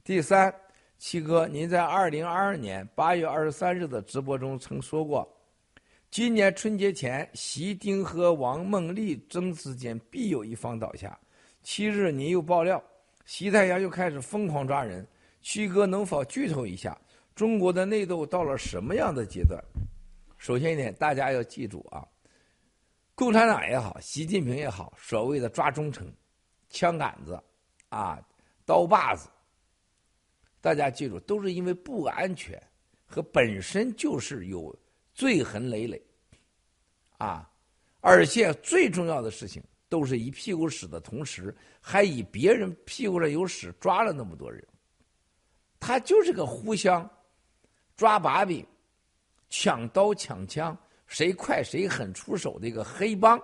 [SPEAKER 4] 第三，七哥，您在二零二二年八月二十三日的直播中曾说过，今年春节前，习丁和王孟丽争之间必有一方倒下。七日，您又爆料，习太阳又开始疯狂抓人。七哥能否剧透一下，中国的内斗到了什么样的阶段？首先一点，大家要记住啊，共产党也好，习近平也好，所谓的抓忠诚、枪杆子、啊刀把子，大家记住，都是因为不安全和本身就是有罪痕累累，啊，而且最重要的事情，都是一屁股屎的同时，还以别人屁股上有屎抓了那么多人。他就是个互相抓把柄、抢刀抢枪，谁快谁狠出手的一个黑帮，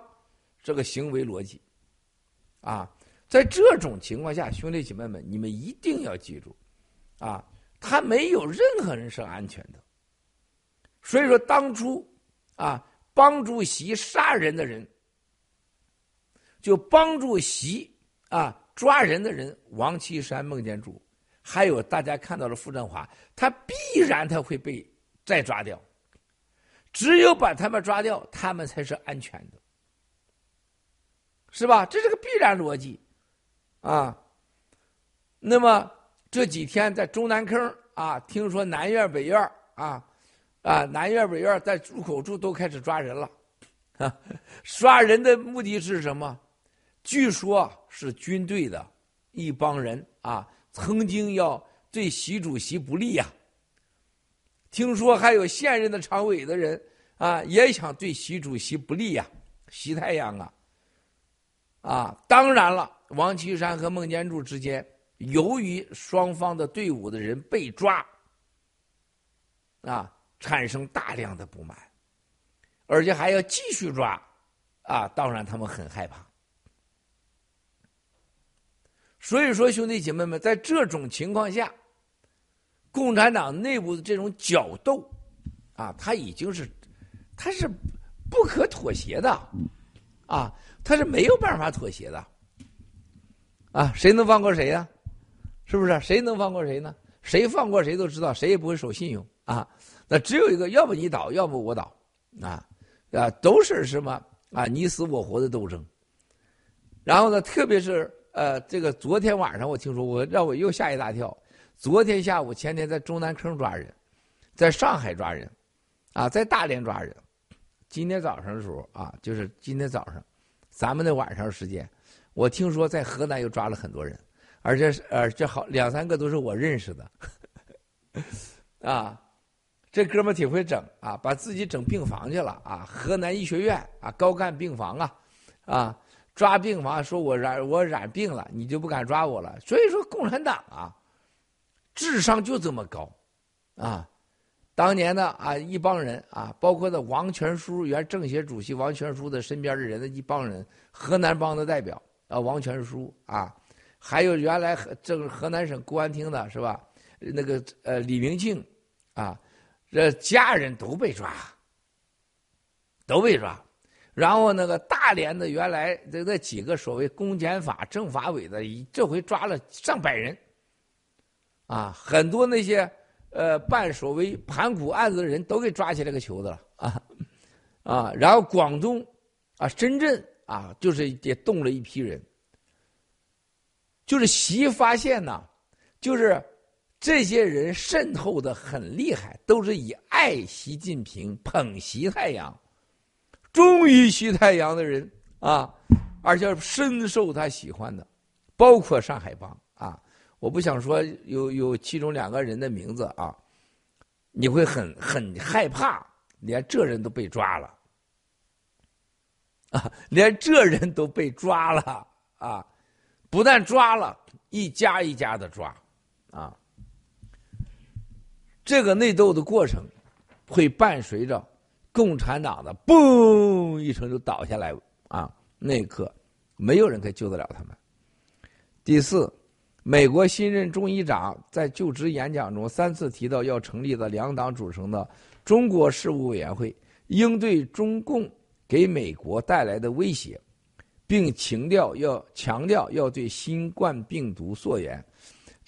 [SPEAKER 4] 这个行为逻辑。啊，在这种情况下，兄弟姐妹们，你们一定要记住，啊，他没有任何人是安全的。所以说，当初啊。帮助习杀人的人，就帮助习啊抓人的人，王岐山、孟建柱，还有大家看到了傅政华，他必然他会被再抓掉。只有把他们抓掉，他们才是安全的，是吧？这是个必然逻辑啊。那么这几天在中南坑啊，听说南院北院啊。啊，南院北院在入口处都开始抓人了，啊，抓人的目的是什么？据说是军队的一帮人啊，曾经要对习主席不利呀。听说还有现任的常委的人啊，也想对习主席不利呀。习太阳啊，啊，当然了，王岐山和孟建柱之间，由于双方的队伍的人被抓，啊。产生大量的不满，而且还要继续抓，啊，当然他们很害怕。所以说，兄弟姐妹们，在这种情况下，共产党内部的这种角斗，啊，他已经是，他是不可妥协的，啊，他是没有办法妥协的，啊，谁能放过谁呀？是不是？谁能放过谁呢？谁放过谁都知道，谁也不会守信用啊。那只有一个，要不你倒，要不我倒，啊，啊，都是什么啊？你死我活的斗争。然后呢，特别是呃，这个昨天晚上我听说，我让我又吓一大跳。昨天下午、前天在中南坑抓人，在上海抓人，啊，在大连抓人。今天早上的时候啊，就是今天早上，咱们的晚上时间，我听说在河南又抓了很多人，而且呃，这好两三个都是我认识的，啊。这哥们挺会整啊，把自己整病房去了啊！河南医学院啊，高干病房啊，啊，抓病房说我染我染病了，你就不敢抓我了。所以说共产党啊，智商就这么高，啊，当年的啊一帮人啊，包括的王全书原政协主席王全书的身边的人的一帮人，河南帮的代表啊王全书啊，还有原来河这个河南省公安厅的是吧？那个呃李明庆啊。这家人都被抓，都被抓，然后那个大连的原来这那几个所谓公检法政法委的，这回抓了上百人，啊，很多那些呃办所谓盘古案子的人都给抓起来个球子了。啊，啊，然后广东啊深圳啊就是也动了一批人，就是习发现呢，就是。这些人渗透的很厉害，都是以爱习近平、捧习太阳、忠于习太阳的人啊，而且深受他喜欢的，包括上海帮啊。我不想说有有其中两个人的名字啊，你会很很害怕，连这人都被抓了啊，连这人都被抓了啊，不但抓了一家一家的抓啊。这个内斗的过程，会伴随着共产党的“嘣”一声就倒下来啊！那一刻，没有人可以救得了他们。第四，美国新任众议长在就职演讲中三次提到要成立的两党组成的中国事务委员会，应对中共给美国带来的威胁，并强调要强调要对新冠病毒溯源。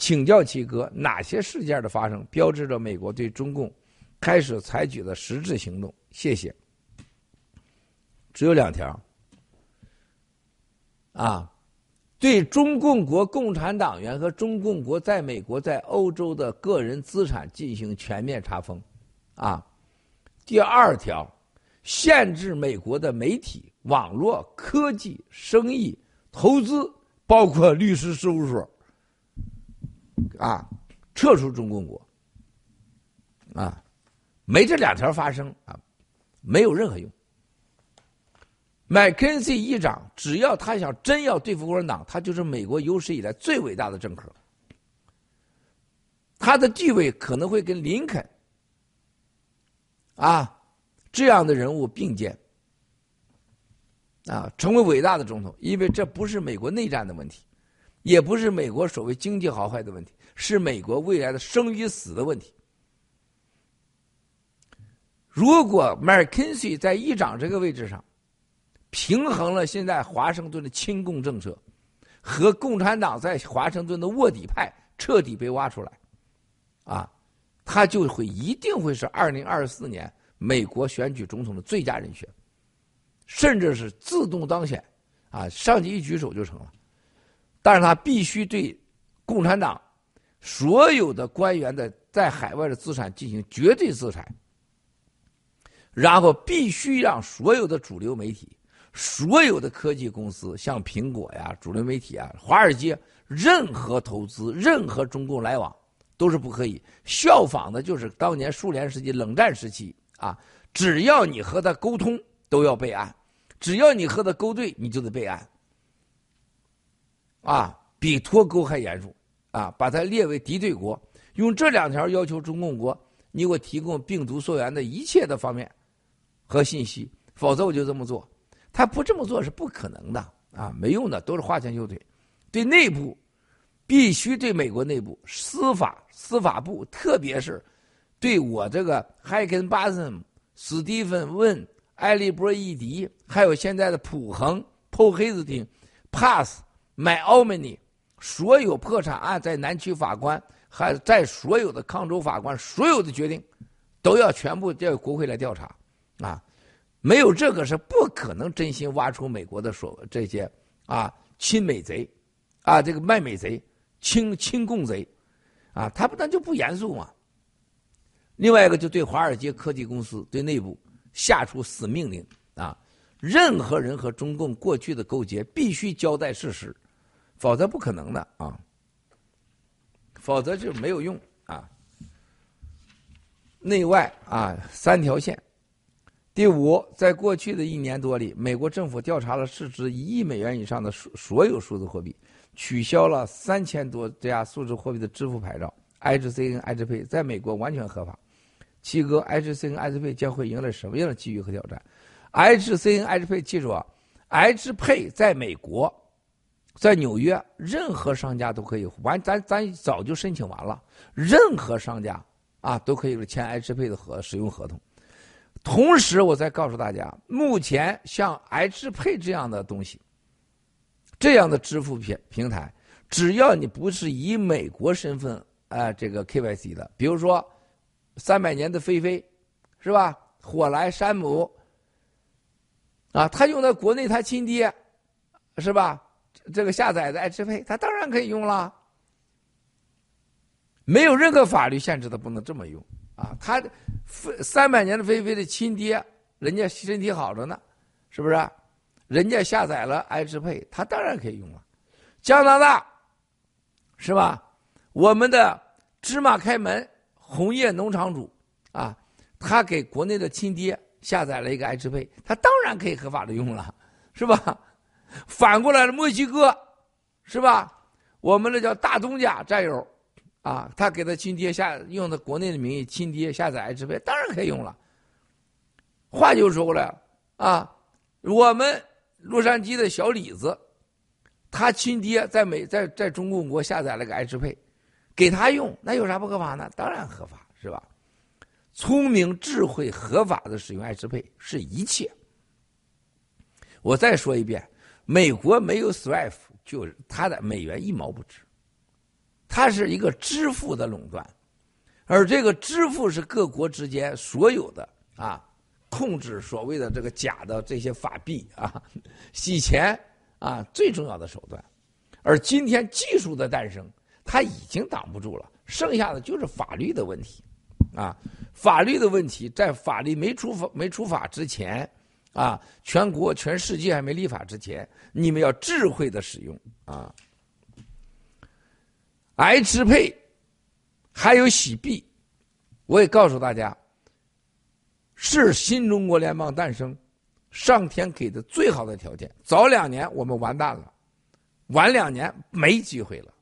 [SPEAKER 4] 请教齐哥，哪些事件的发生标志着美国对中共开始采取的实质行动？谢谢。只有两条。啊，对中共国共产党员和中共国在美国在欧洲的个人资产进行全面查封。啊，第二条，限制美国的媒体、网络、科技、生意、投资，包括律师事务所。啊，撤出中共国，啊，没这两条发生啊，没有任何用，麦肯锡议长，只要他想真要对付共产党，他就是美国有史以来最伟大的政客。他的地位可能会跟林肯啊这样的人物并肩啊，成为伟大的总统。因为这不是美国内战的问题，也不是美国所谓经济好坏的问题，是美国未来的生与死的问题。如果麦肯锡在议长这个位置上，平衡了现在华盛顿的亲共政策，和共产党在华盛顿的卧底派彻底被挖出来，啊，他就会一定会是二零二四年美国选举总统的最佳人选，甚至是自动当选，啊，上级一举手就成了。但是他必须对共产党所有的官员的在海外的资产进行绝对制裁，然后必须让所有的主流媒体。所有的科技公司，像苹果呀、主流媒体啊、华尔街，任何投资、任何中共来往，都是不可以效仿的。就是当年苏联时期、冷战时期啊，只要你和他沟通，都要备案；只要你和他勾兑，你就得备案。啊，比脱钩还严重啊！把它列为敌对国，用这两条要求中共国，你给我提供病毒溯源的一切的方面和信息，否则我就这么做。他不这么做是不可能的啊，没用的，都是花拳绣腿。对内部，必须对美国内部司法、司法部，特别是对我这个海肯巴森、史蒂芬问、埃利波伊迪，还有现在的普恒、普黑斯汀、Pass、奥梅尼，所有破产案在南区法官，还在所有的康州法官，所有的决定都要全部叫国会来调查啊。没有这个是不可能真心挖出美国的所这些啊亲美贼，啊这个卖美贼、亲亲共贼，啊他不但就不严肃嘛。另外一个就对华尔街科技公司对内部下出死命令啊，任何人和中共过去的勾结必须交代事实，否则不可能的啊，否则就没有用啊。内外啊三条线。第五，在过去的一年多里，美国政府调查了市值一亿美元以上的所所有数字货币，取消了三千多家数字货币的支付牌照。HC 跟 HPay 在美国完全合法。七哥，HC 跟 HPay 将会迎来什么样的机遇和挑战？HC 跟 HPay 记住啊，HP 在美国，在纽约，任何商家都可以完，咱咱早就申请完了，任何商家啊都可以签 HP 的合使用合同。同时，我再告诉大家，目前像 HP 这样的东西，这样的支付平平台，只要你不是以美国身份啊这个 KYC 的，比如说三百年的菲菲，是吧？火来山姆啊，他用的国内，他亲爹是吧？这个下载的爱支配，他当然可以用了，没有任何法律限制他不能这么用。啊，他三百年的菲菲的亲爹，人家身体好着呢，是不是？人家下载了爱智配，他当然可以用了。加拿大，是吧？我们的芝麻开门红叶农场主啊，他给国内的亲爹下载了一个爱智配，他当然可以合法的用了，是吧？反过来了，墨西哥，是吧？我们的叫大东家战友。啊，他给他亲爹下用的国内的名义，亲爹下载 H 配，当然可以用了。话就说过来啊，我们洛杉矶的小李子，他亲爹在美在在中共国下载了个 H 配，给他用，那有啥不合法呢？当然合法，是吧？聪明、智慧、合法的使用 H 配是一切。我再说一遍，美国没有 SWIFT，就是他的美元一毛不值。它是一个支付的垄断，而这个支付是各国之间所有的啊，控制所谓的这个假的这些法币啊，洗钱啊最重要的手段。而今天技术的诞生，它已经挡不住了，剩下的就是法律的问题啊。法律的问题，在法律没出法没出法之前啊，全国全世界还没立法之前，你们要智慧的使用啊。I 支配，还有洗币，我也告诉大家，是新中国联邦诞生，上天给的最好的条件。早两年我们完蛋了，晚两年没机会了。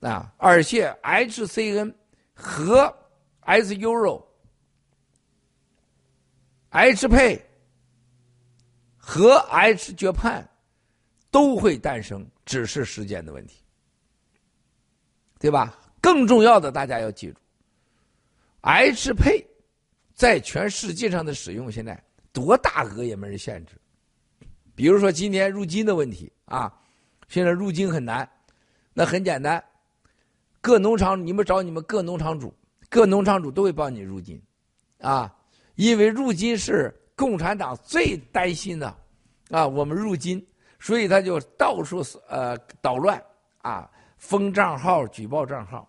[SPEAKER 4] 啊，而且 HCN 和 S Euro、hp 和 H Japan 都会诞生，只是时间的问题，对吧？更重要的，大家要记住，H.P. 在全世界上的使用，现在多大额也没人限制。比如说今天入金的问题啊，现在入金很难，那很简单。各农场，你们找你们各农场主，各农场主都会帮你入金，啊，因为入金是共产党最担心的，啊，我们入金，所以他就到处呃捣乱，啊，封账号、举报账号，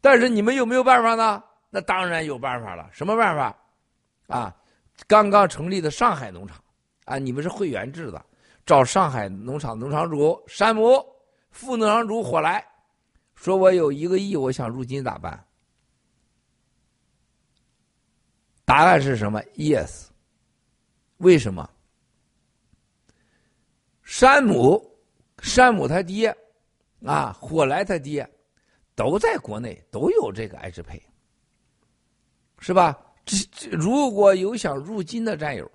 [SPEAKER 4] 但是你们有没有办法呢？那当然有办法了，什么办法？啊，刚刚成立的上海农场，啊，你们是会员制的，找上海农场农场主山姆，副农场主火来。说我有一个亿，我想入金咋办？答案是什么？Yes。为什么？山姆，山姆他爹，啊，火来他爹，都在国内都有这个 H 配，是吧？这这如果有想入金的战友，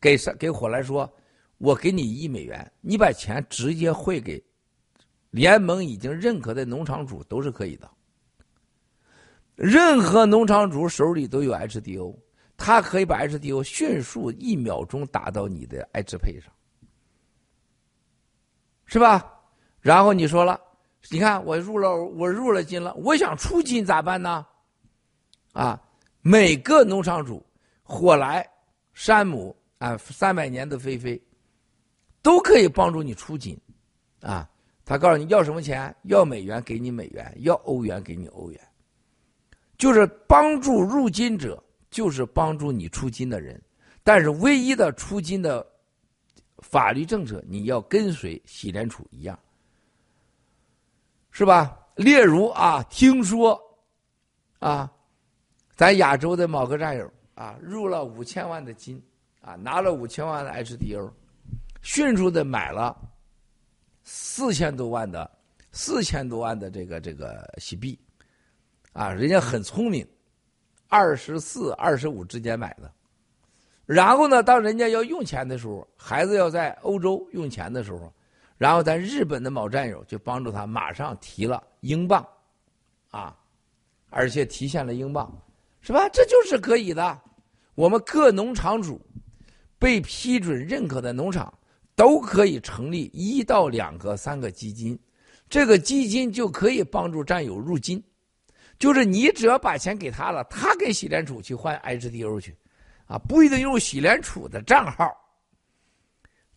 [SPEAKER 4] 给山给火来说，我给你一美元，你把钱直接汇给。联盟已经认可的农场主都是可以的，任何农场主手里都有 HDO，他可以把 HDO 迅速一秒钟打到你的 H 配上，是吧？然后你说了，你看我入了，我入了金了，我想出金咋办呢？啊，每个农场主，火来、山姆啊，三百年的菲菲，都可以帮助你出金，啊。他告诉你要什么钱？要美元给你美元，要欧元给你欧元，就是帮助入金者，就是帮助你出金的人。但是唯一的出金的法律政策，你要跟随洗联储一样，是吧？例如啊，听说啊，咱亚洲的某个战友啊，入了五千万的金啊，拿了五千万的 HDO，迅速的买了。四千多万的，四千多万的这个这个洗币，啊，人家很聪明，二十四、二十五之间买的，然后呢，当人家要用钱的时候，孩子要在欧洲用钱的时候，然后咱日本的某战友就帮助他马上提了英镑，啊，而且提现了英镑，是吧？这就是可以的。我们各农场主被批准认可的农场。都可以成立一到两个、三个基金，这个基金就可以帮助战友入金，就是你只要把钱给他了，他给洗联储去换 HDO 去，啊，不一定用洗联储的账号，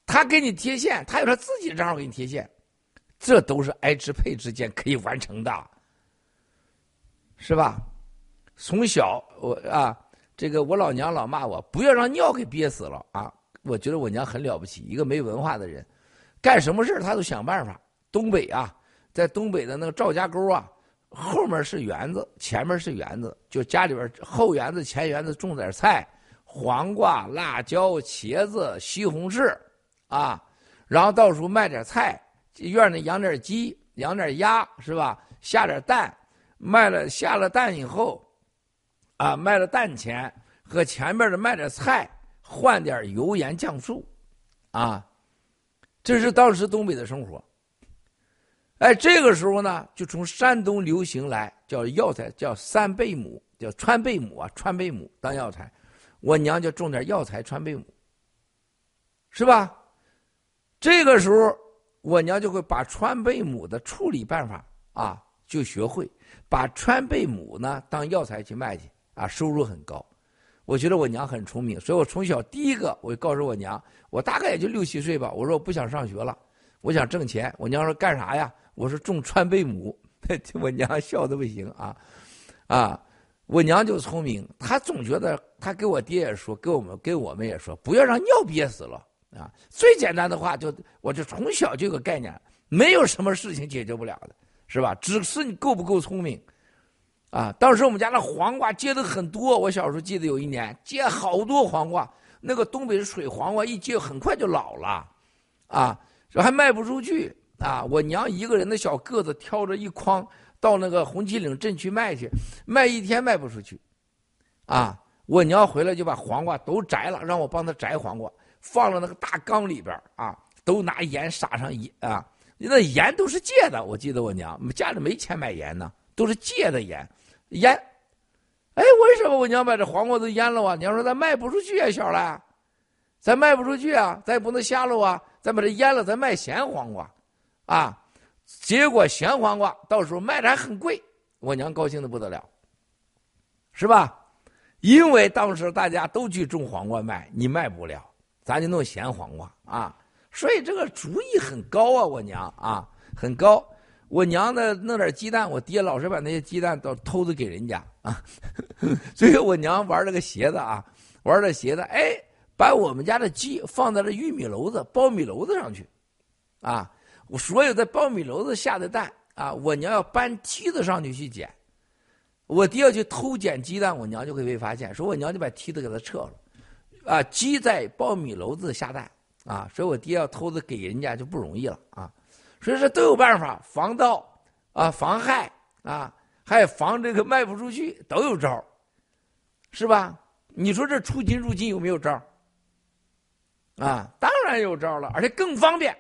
[SPEAKER 4] 他给你贴现，他有他自己的账号给你贴现，这都是 H 配之间可以完成的，是吧？从小我啊，这个我老娘老骂我，不要让尿给憋死了啊。我觉得我娘很了不起，一个没文化的人，干什么事她都想办法。东北啊，在东北的那个赵家沟啊，后面是园子，前面是园子，就家里边后园子、前园子种点菜，黄瓜、辣椒、茄子、西红柿，啊，然后到时候卖点菜，院里养点鸡、养点鸭，是吧？下点蛋，卖了下了蛋以后，啊，卖了蛋钱和前面的卖点菜。换点油盐酱醋，啊，这是当时东北的生活。哎，这个时候呢，就从山东流行来叫药材，叫三贝母，叫川贝母啊，川贝母当药材。我娘就种点药材川贝母，是吧？这个时候，我娘就会把川贝母的处理办法啊，就学会，把川贝母呢当药材去卖去啊，收入很高。我觉得我娘很聪明，所以我从小第一个我就告诉我娘，我大概也就六七岁吧。我说我不想上学了，我想挣钱。我娘说干啥呀？我说种川贝母。我娘笑的不行啊，啊！我娘就聪明，她总觉得她给我爹也说，给我们给我们也说，不要让尿憋死了啊！最简单的话就，我就从小就有个概念，没有什么事情解决不了的，是吧？只是你够不够聪明。啊，当时我们家那黄瓜结的很多，我小时候记得有一年结好多黄瓜，那个东北的水黄瓜一结很快就老了，啊，还卖不出去啊！我娘一个人的小个子挑着一筐到那个红旗岭镇去卖去，卖一天卖不出去，啊！我娘回来就把黄瓜都摘了，让我帮她摘黄瓜，放了那个大缸里边啊，都拿盐撒上盐啊，那盐都是借的。我记得我娘家里没钱买盐呢，都是借的盐，盐。哎，为什么我娘把这黄瓜都腌了啊？娘说咱卖不出去啊，小来，咱卖不出去啊，咱也不能瞎了啊，咱把这腌了，咱卖咸黄瓜，啊，结果咸黄瓜到时候卖的还很贵，我娘高兴的不得了，是吧？因为当时大家都去种黄瓜卖，你卖不了，咱就弄咸黄瓜啊，所以这个主意很高啊，我娘啊，很高。我娘呢，弄点鸡蛋，我爹老是把那些鸡蛋都偷着给人家啊。所以我娘玩了个鞋子啊，玩了鞋子，哎，把我们家的鸡放在了玉米篓子、苞米篓子上去，啊，我所有在苞米篓子下的蛋啊，我娘要搬梯子上去去捡。我爹要去偷捡鸡蛋，我娘就会被发现，说我娘就把梯子给他撤了，啊，鸡在苞米篓子下蛋啊，所以我爹要偷着给人家就不容易了啊。所以说都有办法防盗啊，防害啊，还防这个卖不出去都有招是吧？你说这出金入金有没有招啊，当然有招了，而且更方便，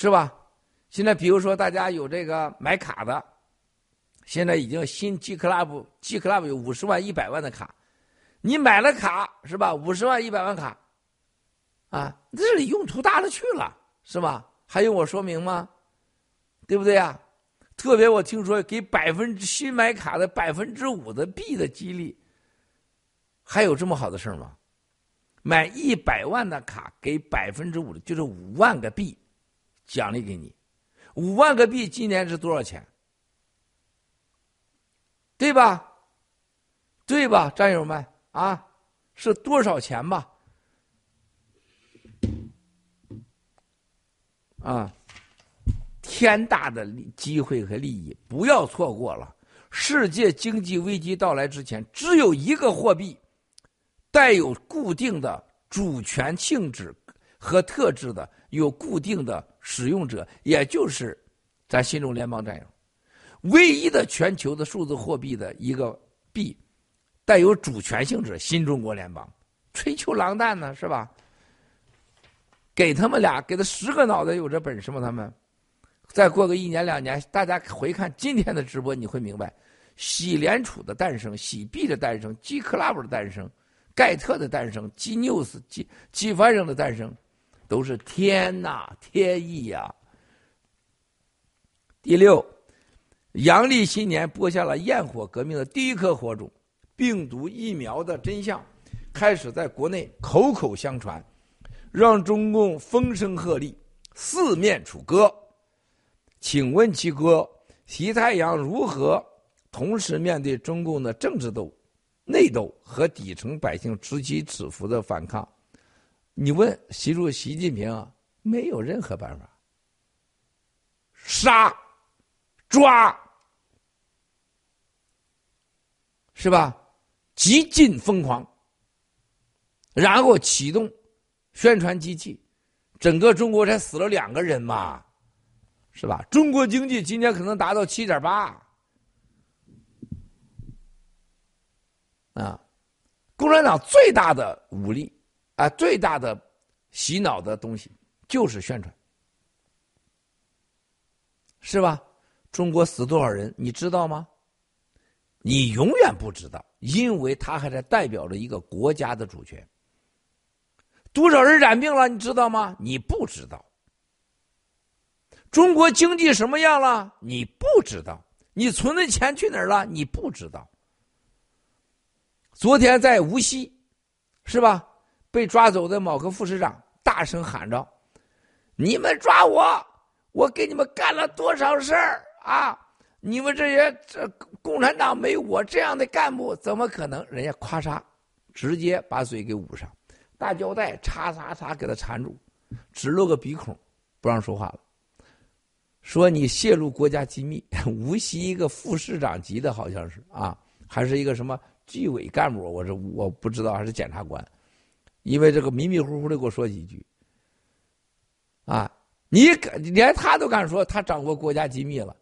[SPEAKER 4] 是吧？现在比如说大家有这个买卡的，现在已经新 G Club G Club 有五十万、一百万的卡，你买了卡是吧？五十万、一百万卡，啊，这里用途大了去了。是吧？还用我说明吗？对不对呀？特别我听说给百分之新买卡的百分之五的币的激励，还有这么好的事吗？买一百万的卡给百分之五的，就是五万个币奖励给你。五万个币今年是多少钱？对吧？对吧，战友们啊，是多少钱吧？啊，天大的机会和利益，不要错过了！世界经济危机到来之前，只有一个货币带有固定的主权性质和特质的，有固定的使用者，也就是咱新中联邦战友，唯一的全球的数字货币的一个币，带有主权性质，新中国联邦，吹球狼蛋呢，是吧？给他们俩，给他十个脑袋，有这本事吗？他们，再过个一年两年，大家回看今天的直播，你会明白，喜联储的诞生，喜币的诞生，G Club 的诞生，盖特的诞生，G News、G G 翻生的诞生，都是天呐，天意呀！第六，阳历新年播下了焰火革命的第一颗火种，病毒疫苗的真相开始在国内口口相传。让中共风声鹤唳，四面楚歌。请问七哥，习太阳如何同时面对中共的政治斗、内斗和底层百姓此起此伏的反抗？你问习主席近平，没有任何办法，杀、抓，是吧？极尽疯狂，然后启动。宣传机器，整个中国才死了两个人嘛，是吧？中国经济今年可能达到七点八，啊，共产党最大的武力啊，最大的洗脑的东西就是宣传，是吧？中国死多少人，你知道吗？你永远不知道，因为他还在代表着一个国家的主权。多少人染病了？你知道吗？你不知道。中国经济什么样了？你不知道。你存的钱去哪儿了？你不知道。昨天在无锡，是吧？被抓走的某个副市长大声喊着：“你们抓我，我给你们干了多少事儿啊！你们这些这共产党没我这样的干部，怎么可能？人家咔嚓，直接把嘴给捂上。”大胶带，叉叉叉给他缠住，只露个鼻孔，不让说话了。说你泄露国家机密，无锡一个副市长级的，好像是啊，还是一个什么纪委干部，我是我不知道还是检察官，因为这个迷迷糊糊的给我说几句，啊，你敢连他都敢说他掌握国家机密了，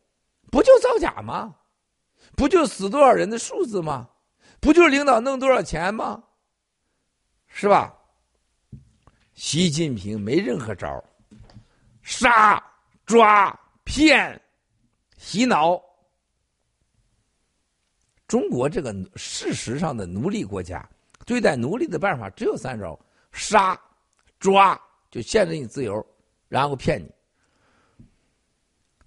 [SPEAKER 4] 不就造假吗？不就死多少人的数字吗？不就是领导弄多少钱吗？是吧？习近平没任何招杀、抓、骗、洗脑。中国这个事实上的奴隶国家，对待奴隶的办法只有三招：杀、抓，就限制你自由，然后骗你。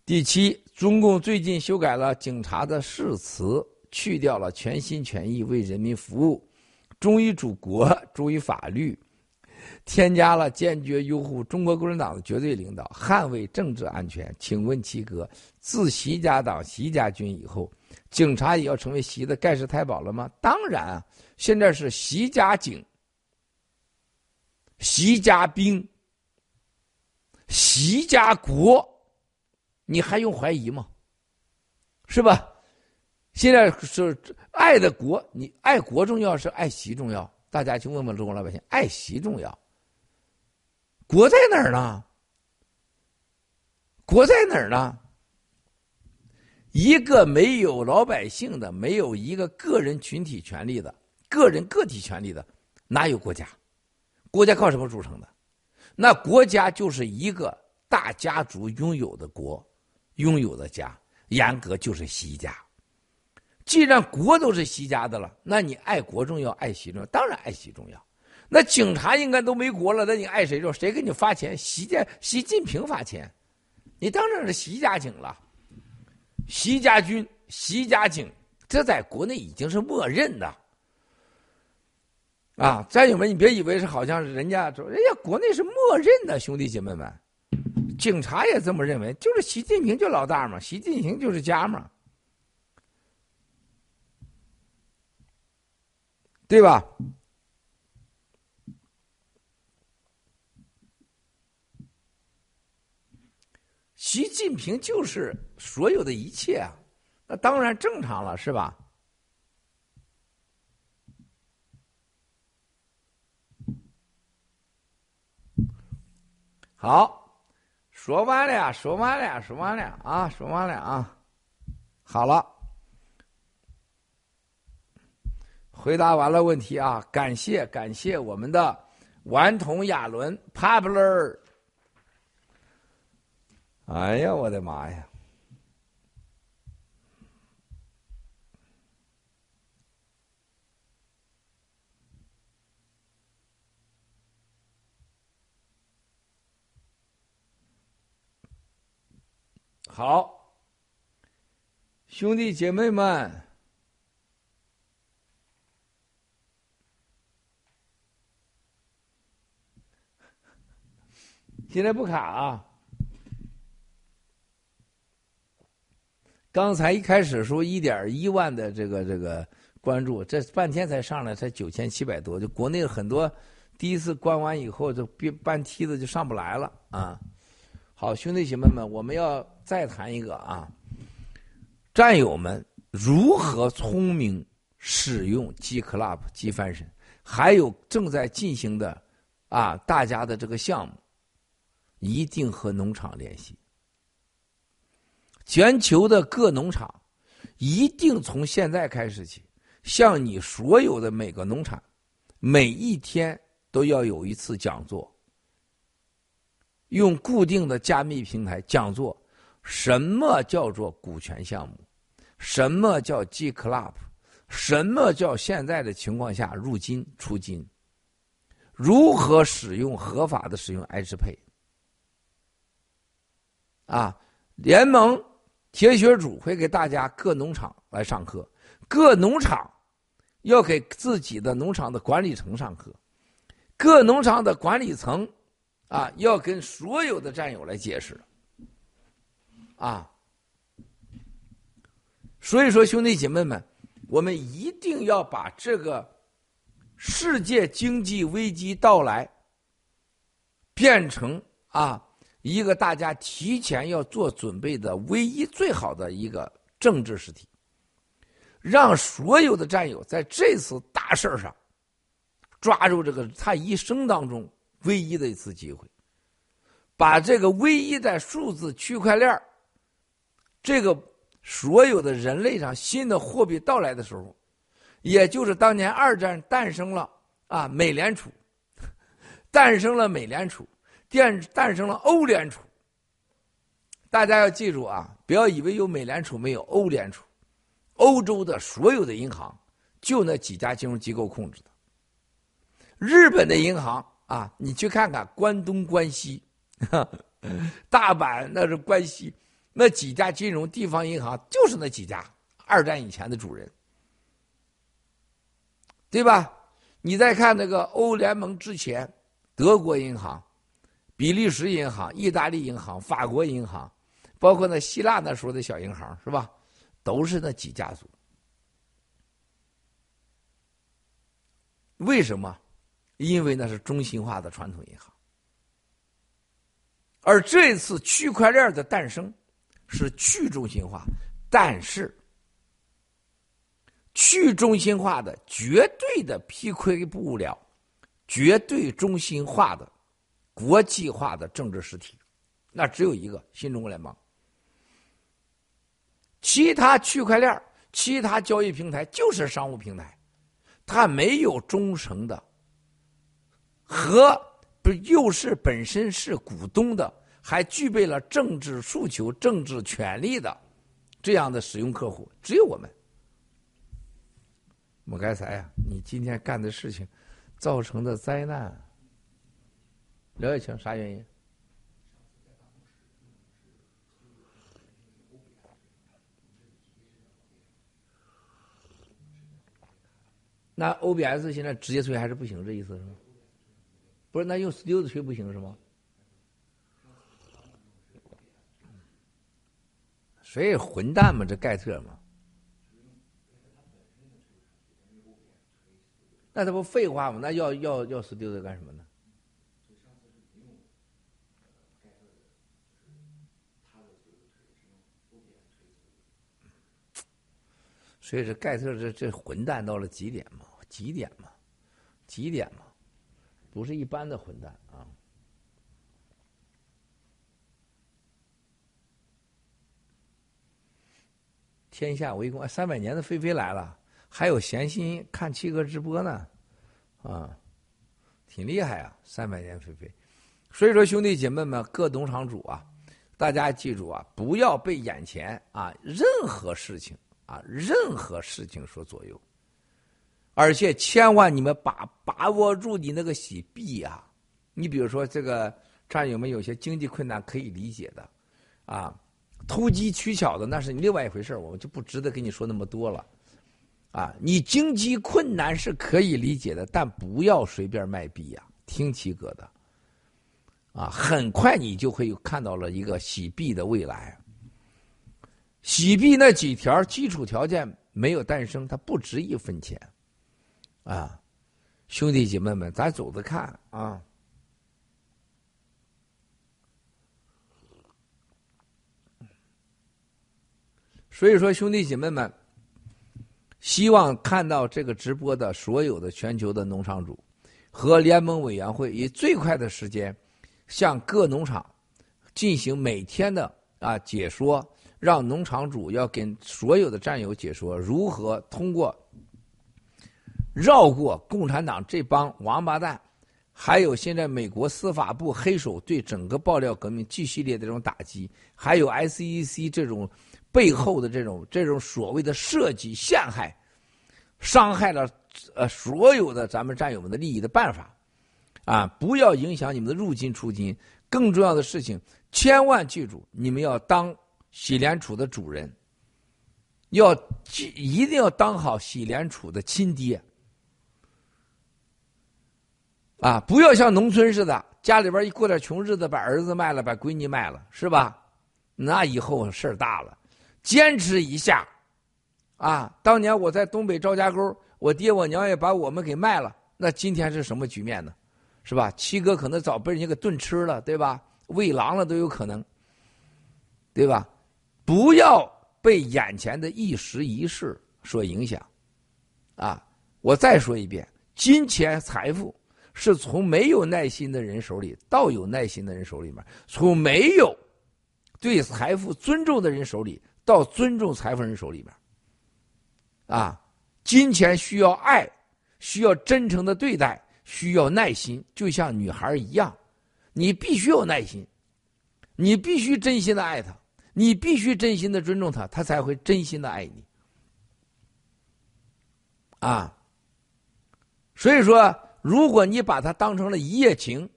[SPEAKER 4] 第七，中共最近修改了警察的誓词，去掉了全心全意为人民服务、忠于祖国、忠于法律，添加了坚决拥护中国共产党的绝对领导、捍卫政治安全。请问七哥，自习家党、习家军以后？警察也要成为习的盖世太保了吗？当然啊，现在是习家警、习家兵、习家国，你还用怀疑吗？是吧？现在是爱的国，你爱国重要是爱习重要？大家去问问中国老百姓，爱习重要？国在哪儿呢？国在哪儿呢？一个没有老百姓的、没有一个个人群体权利的、个人个体权利的，哪有国家？国家靠什么组成的？那国家就是一个大家族拥有的国，拥有的家，严格就是习家。既然国都是习家的了，那你爱国重要，爱习重要？当然爱习重要。那警察应该都没国了，那你爱谁重要？谁给你发钱？习家、习近平发钱，你当然是习家警了。习家军、习家警，这在国内已经是默认的啊！战友们，你别以为是好像是人家说，人家国内是默认的，兄弟姐妹们，警察也这么认为，就是习近平就老大嘛，习近平就是家嘛，对吧？习近平就是所有的一切啊，那当然正常了，是吧？好，说完了，说完了，说完了啊，说完了啊，好了，回答完了问题啊，感谢感谢我们的顽童亚伦 Popular。哎呀，我的妈呀！好，兄弟姐妹们，现在不卡啊！刚才一开始说一点一万的这个这个关注，这半天才上来才九千七百多，就国内很多第一次关完以后就半半梯子就上不来了啊！好，兄弟姐妹们，我们要再谈一个啊，战友们如何聪明使用 G Club 机翻身，还有正在进行的啊大家的这个项目，一定和农场联系。全球的各农场一定从现在开始起，向你所有的每个农场，每一天都要有一次讲座，用固定的加密平台讲座。什么叫做股权项目？什么叫 G Club？什么叫现在的情况下入金出金？如何使用合法的使用 H 配？啊，联盟。铁血主会给大家各农场来上课，各农场要给自己的农场的管理层上课，各农场的管理层啊要跟所有的战友来解释，啊，所以说兄弟姐妹们，我们一定要把这个世界经济危机到来变成啊。一个大家提前要做准备的唯一最好的一个政治实体。让所有的战友在这次大事上抓住这个他一生当中唯一的一次机会，把这个唯一的数字区块链这个所有的人类上新的货币到来的时候，也就是当年二战诞生了啊，美联储 诞生了，美联储诞诞生了欧联储。大家要记住啊，不要以为有美联储没有欧联储。欧洲的所有的银行，就那几家金融机构控制的。日本的银行啊，你去看看关东、关西、大阪，那是关西那几家金融地方银行，就是那几家二战以前的主人，对吧？你再看那个欧联盟之前，德国银行、比利时银行、意大利银行、法国银行，包括那希腊那时候的小银行，是吧？都是那几家族，为什么？因为那是中心化的传统银行，而这次区块链的诞生是去中心化，但是去中心化的绝对的 PK 不了绝对中心化的国际化的政治实体，那只有一个新中国联邦。其他区块链、其他交易平台就是商务平台，它没有忠诚的和不又是本身是股东的，还具备了政治诉求、政治权利的这样的使用客户，只有我们。莫该才呀，你今天干的事情造成的灾难，刘解清啥原因？那 OBS 现在直接吹还是不行，这意思是吗？不是，那用 Studio 吹不行是吗？谁混蛋嘛？这盖特嘛？那这不废话吗？那要要要 Studio 干什么呢？所以这盖特这这混蛋到了极点嘛？极点嘛，极点嘛，不是一般的混蛋啊！天下为公，三百年的菲菲来了，还有闲心看七哥直播呢，啊，挺厉害啊！三百年菲菲，所以说兄弟姐妹们，各农场主啊，大家记住啊，不要被眼前啊任何事情啊任何事情所左右。而且千万你们把把握住你那个洗币啊！你比如说这个战友们有些经济困难可以理解的，啊，投机取巧的那是另外一回事我们就不值得跟你说那么多了，啊，你经济困难是可以理解的，但不要随便卖币呀，听七哥的，啊，很快你就会看到了一个洗币的未来。洗币那几条基础条件没有诞生，它不值一分钱。啊，兄弟姐妹们，咱走着看啊。所以说，兄弟姐妹们，希望看到这个直播的所有的全球的农场主和联盟委员会，以最快的时间向各农场进行每天的啊解说，让农场主要跟所有的战友解说如何通过。绕过共产党这帮王八蛋，还有现在美国司法部黑手对整个爆料革命继系列的这种打击，还有 SEC 这种背后的这种这种所谓的设计陷害，伤害了呃所有的咱们战友们的利益的办法，啊，不要影响你们的入金出金。更重要的事情，千万记住，你们要当洗联储的主人，要一定要当好洗联储的亲爹。啊，不要像农村似的，家里边一过点穷日子，把儿子卖了，把闺女卖了，是吧？那以后事儿大了。坚持一下，啊，当年我在东北赵家沟，我爹我娘也把我们给卖了，那今天是什么局面呢？是吧？七哥可能早被人家给炖吃了，对吧？喂狼了都有可能，对吧？不要被眼前的一时一事所影响。啊，我再说一遍，金钱财富是从没有耐心的人手里到有耐心的人手里面，从没有对财富尊重的人手里到尊重财富人手里面。啊，金钱需要爱，需要真诚的对待，需要耐心，就像女孩一样，你必须有耐心，你必须真心的爱她，你必须真心的尊重她，她才会真心的爱你。啊，所以说，如果你把她当成了一夜情，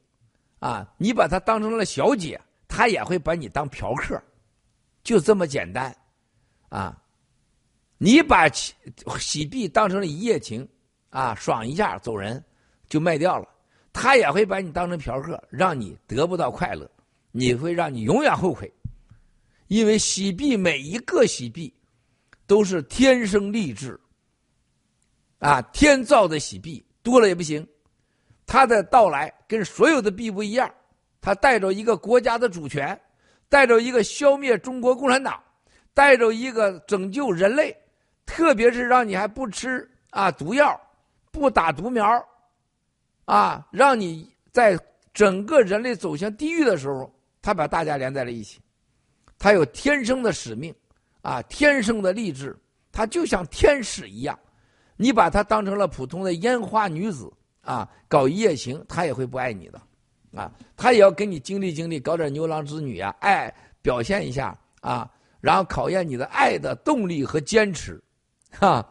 [SPEAKER 4] 啊，你把她当成了小姐，她也会把你当嫖客，就这么简单，啊。你把喜喜币当成了一夜情，啊，爽一下走人，就卖掉了。他也会把你当成嫖客，让你得不到快乐，你会让你永远后悔。因为喜币每一个喜币都是天生丽质，啊，天造的喜币多了也不行。它的到来跟所有的币不一样，它带着一个国家的主权，带着一个消灭中国共产党，带着一个拯救人类。特别是让你还不吃啊毒药，不打毒苗，啊，让你在整个人类走向地狱的时候，他把大家连在了一起，他有天生的使命，啊，天生的励志，他就像天使一样，你把他当成了普通的烟花女子啊，搞一夜情，他也会不爱你的，啊，他也要跟你经历经历，搞点牛郎织女啊，爱表现一下啊，然后考验你的爱的动力和坚持。哈，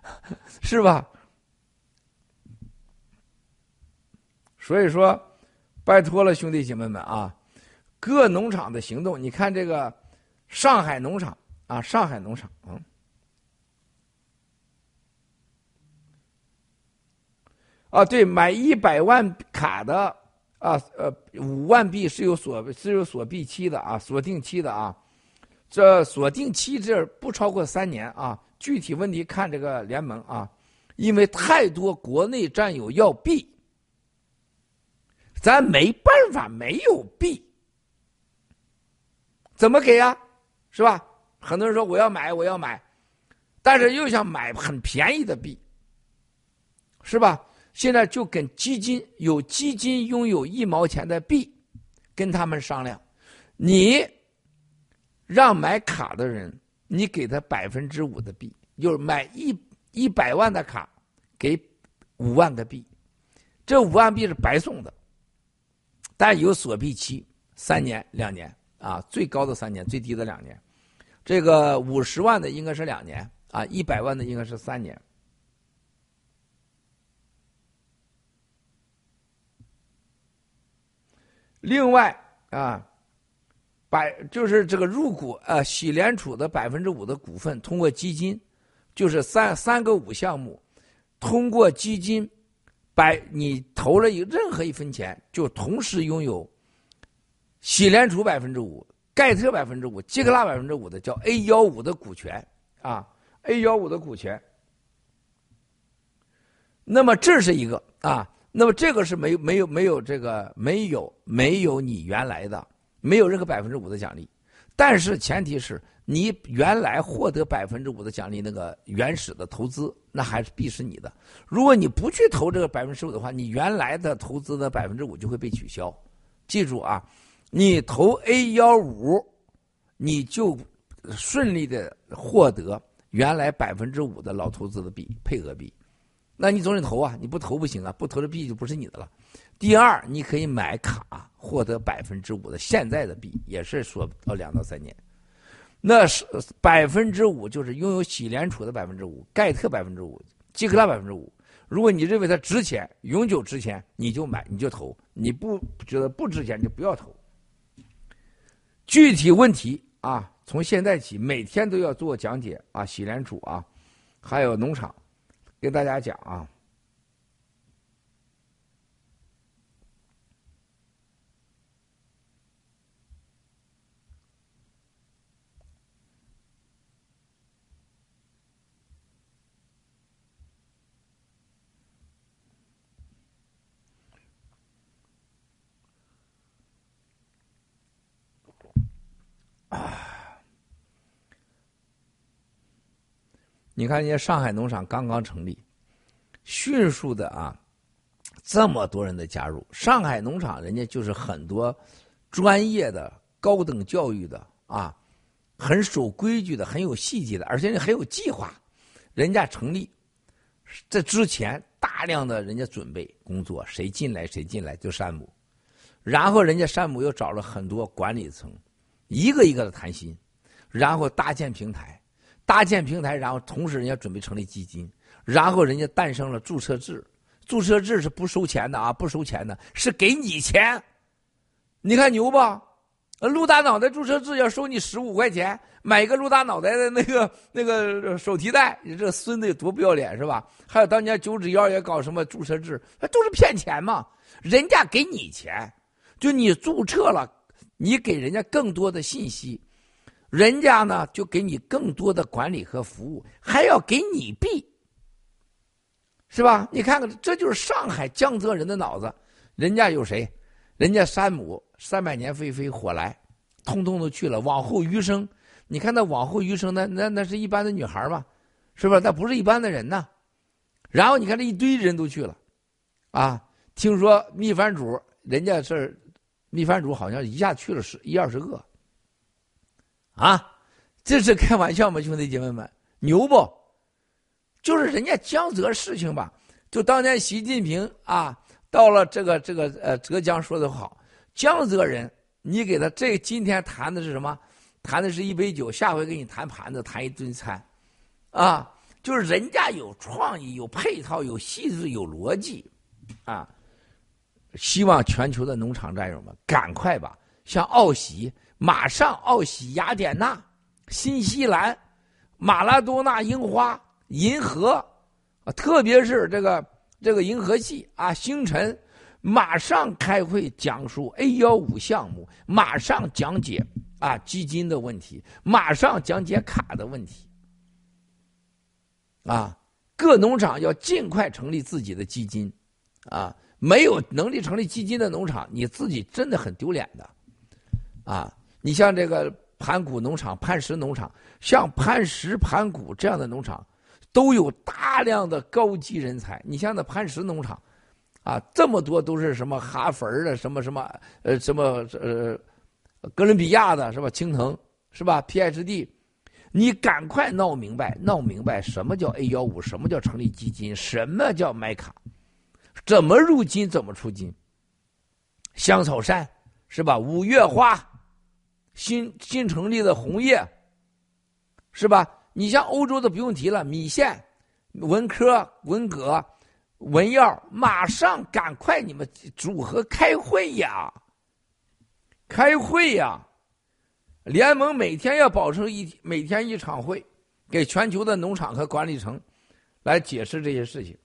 [SPEAKER 4] 是吧？所以说，拜托了，兄弟姐妹们啊！各农场的行动，你看这个上海农场啊，上海农场啊，啊，对，买一百万卡的啊，呃，五万币是有锁是有锁币期的啊，锁定期的啊，这锁定期这不超过三年啊。具体问题看这个联盟啊，因为太多国内战友要币，咱没办法没有币，怎么给呀？是吧？很多人说我要买我要买，但是又想买很便宜的币，是吧？现在就跟基金有基金拥有一毛钱的币，跟他们商量，你让买卡的人。你给他百分之五的币，就是买一一百万的卡，给五万个币，这五万币是白送的，但有锁币期，三年、两年啊，最高的三年，最低的两年。这个五十万的应该是两年啊，一百万的应该是三年。另外啊。百就是这个入股呃，喜联储的百分之五的股份，通过基金，就是三三个五项目，通过基金，百你投了一任何一分钱，就同时拥有喜联储百分之五、盖特百分之五、杰克拉百分之五的叫 A 幺五的股权啊，A 幺五的股权。那么这是一个啊，那么这个是没有没有没有这个没有没有你原来的。没有任何百分之五的奖励，但是前提是你原来获得百分之五的奖励那个原始的投资，那还是必是你的。如果你不去投这个百分之五的话，你原来的投资的百分之五就会被取消。记住啊，你投 A 幺五，你就顺利的获得原来百分之五的老投资的币配额币。那你总得投啊，你不投不行啊，不投这币就不是你的了。第二，你可以买卡获得百分之五的现在的币，也是说到两到三年。那是百分之五，就是拥有喜联储的百分之五，盖特百分之五，基克拉百分之五。如果你认为它值钱，永久值钱，你就买，你就投；你不觉得不值钱，就不要投。具体问题啊，从现在起每天都要做讲解啊，洗脸储啊，还有农场，跟大家讲啊。你看人家上海农场刚刚成立迅速的啊这么多人的加入上海农场人家就是很多专业的高等教育的啊很守规矩的很有细节的而且人很有计划人家成立在之前大量的人家准备工作谁进来谁进来就山姆然后人家山姆又找了很多管理层一个一个的谈心，然后搭建平台，搭建平台，然后同时人家准备成立基金，然后人家诞生了注册制，注册制是不收钱的啊，不收钱的，是给你钱，你看牛吧？鹿大脑袋注册制要收你十五块钱。买一个鹿大脑袋的那个那个手提袋，你这孙子有多不要脸是吧？还有当年九指妖也搞什么注册制，那都是骗钱嘛！人家给你钱，就你注册了，你给人家更多的信息，人家呢就给你更多的管理和服务，还要给你币，是吧？你看看，这就是上海江泽人的脑子。人家有谁？人家山姆三百年飞飞火来，通通都去了。往后余生。你看那往后余生，那那那是一般的女孩吗？是不是？那不是一般的人呢。然后你看这一堆人都去了，啊，听说秘饭主人家是秘饭主，好像一下去了十一二十个，啊，这是开玩笑吗，兄弟姐妹们？牛不？就是人家江泽事情吧？就当年习近平啊，到了这个这个呃浙江说的好，江泽人，你给他这今天谈的是什么？谈的是一杯酒，下回给你谈盘子，谈一顿餐，啊，就是人家有创意、有配套、有细致、有逻辑，啊，希望全球的农场战友们赶快吧，像奥喜，马上奥喜、雅典娜、新西兰、马拉多纳樱花、银河，啊，特别是这个这个银河系啊，星辰，马上开会讲述 A 幺五项目，马上讲解。啊，基金的问题，马上讲解卡的问题。啊，各农场要尽快成立自己的基金，啊，没有能力成立基金的农场，你自己真的很丢脸的。啊，你像这个盘古农场、磐石农场，像磐石、盘古这样的农场，都有大量的高级人才。你像那磐石农场，啊，这么多都是什么哈佛的，什么什么，呃，什么呃。哥伦比亚的是吧？青藤是吧？PhD，你赶快闹明白，闹明白什么叫 A 幺五，什么叫成立基金，什么叫买卡，怎么入金，怎么出金。香草山是吧？五月花，新新成立的红叶，是吧？你像欧洲的不用提了，米线、文科、文革、文药，马上赶快你们组合开会呀！开会呀！联盟每天要保持一每天一场会，给全球的农场和管理层来解释这些事情，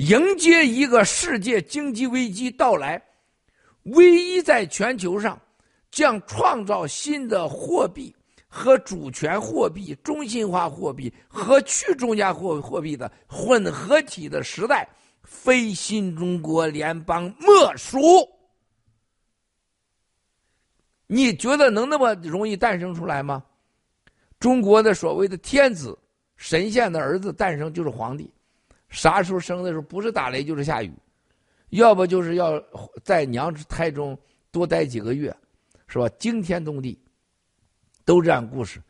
[SPEAKER 4] 迎接一个世界经济危机到来，唯一在全球上将创造新的货币和主权货币、中心化货币和去中间货货币的混合体的时代。非新中国联邦莫属。你觉得能那么容易诞生出来吗？中国的所谓的天子、神仙的儿子诞生就是皇帝，啥时候生的时候不是打雷就是下雨，要不就是要在娘胎中多待几个月，是吧？惊天动地，都这样故事。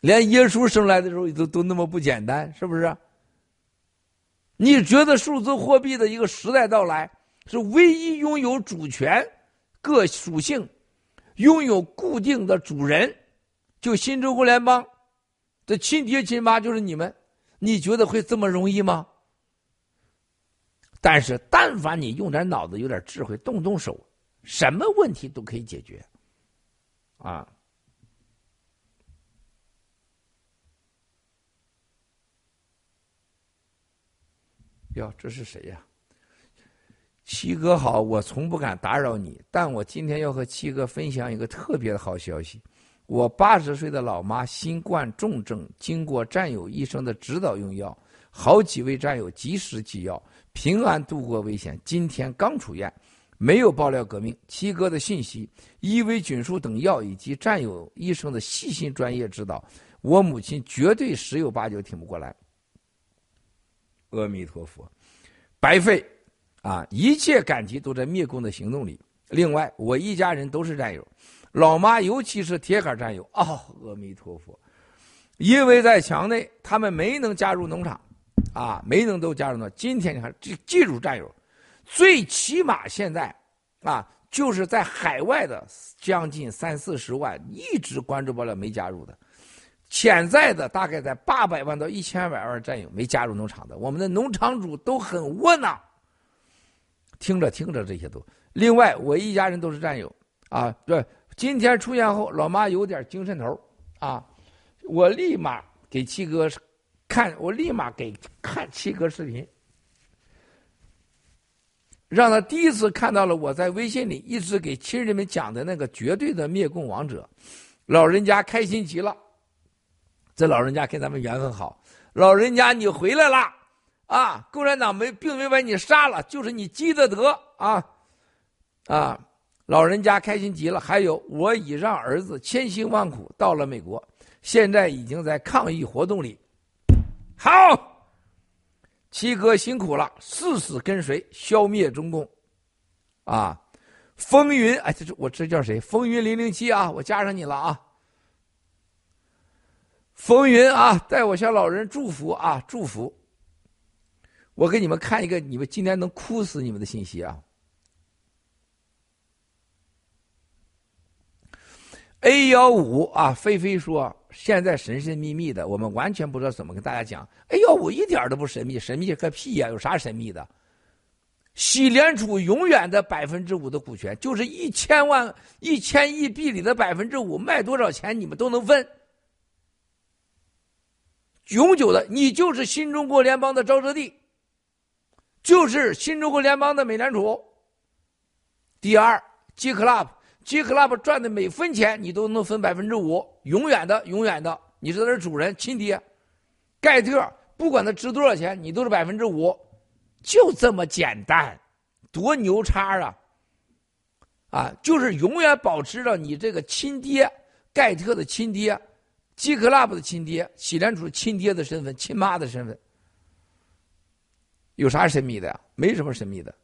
[SPEAKER 4] 连耶稣生来的时候都都那么不简单，是不是？你觉得数字货币的一个时代到来，是唯一拥有主权、各属性、拥有固定的主人，就新中国联邦的亲爹亲妈就是你们，你觉得会这么容易吗？但是，但凡你用点脑子、有点智慧、动动手，什么问题都可以解决，啊。哟，这是谁呀？七哥好，我从不敢打扰你，但我今天要和七哥分享一个特别的好消息。我八十岁的老妈新冠重症，经过战友医生的指导用药，好几位战友及时给药，平安度过危险。今天刚出院，没有爆料革命，七哥的信息、伊维菌素等药以及战友医生的细心专业指导，我母亲绝对十有八九挺不过来。阿弥陀佛，白费啊！一切感激都在灭共的行动里。另外，我一家人都是战友，老妈尤其是铁杆战友。哦，阿弥陀佛，因为在墙内，他们没能加入农场，啊，没能都加入呢。今天你看，记记住战友，最起码现在，啊，就是在海外的将近三四十万一直关注不了没加入的。潜在的大概在八百万到一千百万战友没加入农场的，我们的农场主都很窝囊。听着听着这些都，另外我一家人都是战友啊。对，今天出现后，老妈有点精神头啊，我立马给七哥看，我立马给看七哥视频，让他第一次看到了我在微信里一直给亲人们讲的那个绝对的灭共王者，老人家开心极了。这老人家跟咱们缘分好，老人家你回来了，啊，共产党没并没把你杀了，就是你积的德啊，啊，老人家开心极了。还有，我已让儿子千辛万苦到了美国，现在已经在抗疫活动里。好，七哥辛苦了，誓死跟随消灭中共，啊，风云，哎，这这我这叫谁？风云零零七啊，我加上你了啊。风云啊，代我向老人祝福啊，祝福。我给你们看一个，你们今天能哭死你们的信息啊。A 幺五啊，菲菲说现在神神秘秘的，我们完全不知道怎么跟大家讲。A 幺五一点都不神秘，神秘个屁呀！有啥神秘的？西联储永远的百分之五的股权，就是一千万、一千亿币里的百分之五，卖多少钱你们都能分。永久的，你就是新中国联邦的沼泽地，就是新中国联邦的美联储。第二，G Club Club，G Club 赚的每分钱你都能分百分之五，永远的，永远的，你是他的主人，亲爹。盖特，不管他值多少钱，你都是百分之五，就这么简单，多牛叉啊！啊，就是永远保持着你这个亲爹，盖特的亲爹。G Club 的亲爹，洗联储亲爹的身份，亲妈的身份，有啥神秘的呀？没什么神秘的，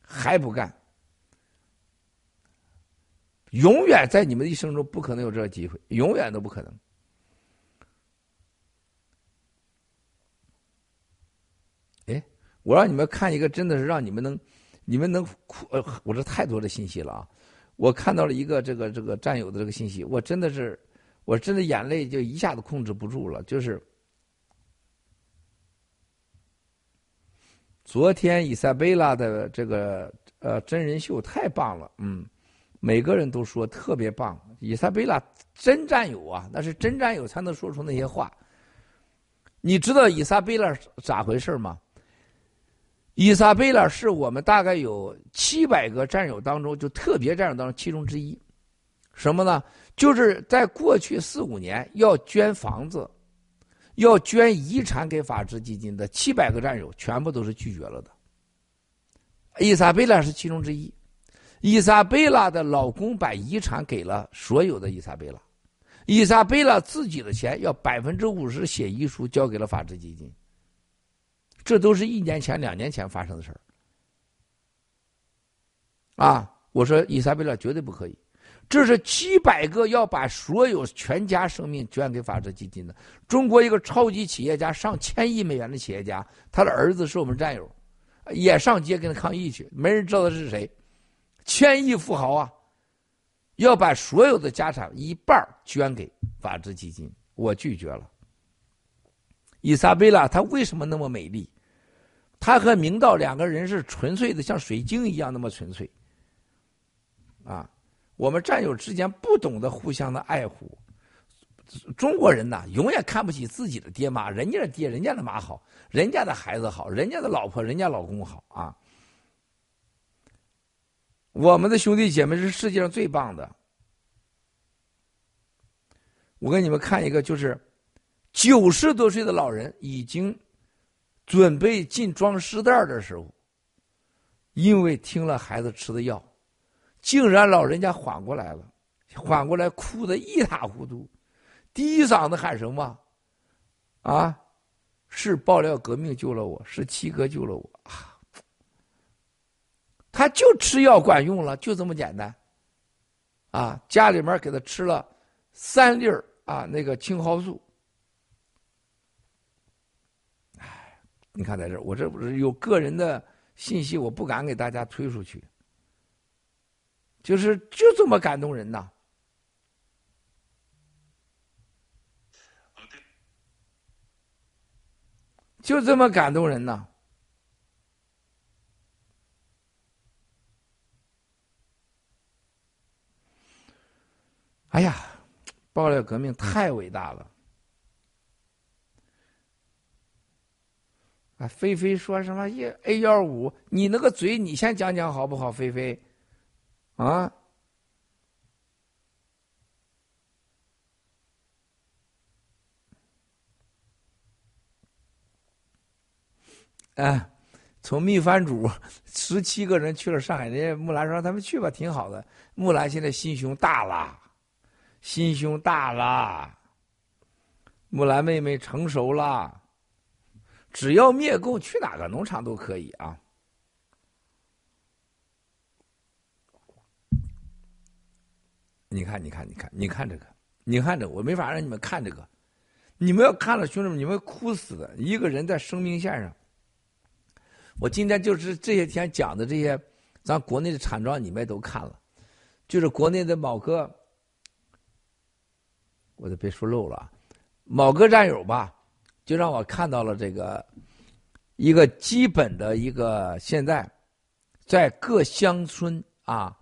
[SPEAKER 4] 还不干，永远在你们的一生中不可能有这个机会，永远都不可能。哎，我让你们看一个，真的是让你们能，你们能哭。呃，我这太多的信息了啊！我看到了一个这个这个战友的这个信息，我真的是。我真的眼泪就一下子控制不住了，就是昨天伊莎贝拉的这个呃真人秀太棒了，嗯，每个人都说特别棒。伊莎贝拉真战友啊，那是真战友才能说出那些话。你知道伊莎贝拉咋回事吗？伊莎贝拉是我们大概有七百个战友当中，就特别战友当中其中之一。什么呢？就是在过去四五年要捐房子、要捐遗产给法治基金的七百个战友，全部都是拒绝了的。伊莎贝拉是其中之一。伊莎贝拉的老公把遗产给了所有的伊莎贝拉，伊莎贝拉自己的钱要百分之五十写遗书交给了法治基金。这都是一年前、两年前发生的事儿。啊，我说伊莎贝拉绝对不可以。这是几百个要把所有全家生命捐给法治基金的中国一个超级企业家，上千亿美元的企业家，他的儿子是我们战友，也上街跟他抗议去，没人知道他是谁，千亿富豪啊，要把所有的家产一半捐给法治基金，我拒绝了。伊莎贝拉她为什么那么美丽？她和明道两个人是纯粹的，像水晶一样那么纯粹，啊。我们战友之间不懂得互相的爱护，中国人呐，永远看不起自己的爹妈，人家的爹、人家的妈好，人家的孩子好，人家的老婆、人家老公好啊。我们的兄弟姐妹是世界上最棒的。我给你们看一个，就是九十多岁的老人已经准备进装尸袋的时候，因为听了孩子吃的药，竟然老人家缓过来了，缓过来哭得一塌糊涂，第一嗓子喊什么？啊，是爆料革命救了我，是七哥救了我！他就吃药管用了，就这么简单。啊，家里面给他吃了三粒儿啊，那个青蒿素。哎，你看在这我这不是有个人的信息，我不敢给大家推出去。就是就这么感动人呐！就这么感动人呐！哎呀，爆料革命太伟大了！啊，菲菲说什么？A A 幺五，你那个嘴，你先讲讲好不好？菲菲，啊，哎，从秘番主十七个人去了上海，人家木兰说他们去吧，挺好的。木兰现在心胸大了。心胸大了，木兰妹妹成熟了，只要灭共，去哪个农场都可以啊！你看，你看，你看，你看这个，你看这，我没法让你们看这个，你们要看了，兄弟们，你们哭死的。一个人在生命线上，我今天就是这些天讲的这些，咱国内的产庄你们都看了，就是国内的某个。我就别说漏了，某个战友吧，就让我看到了这个一个基本的一个现在，在各乡村啊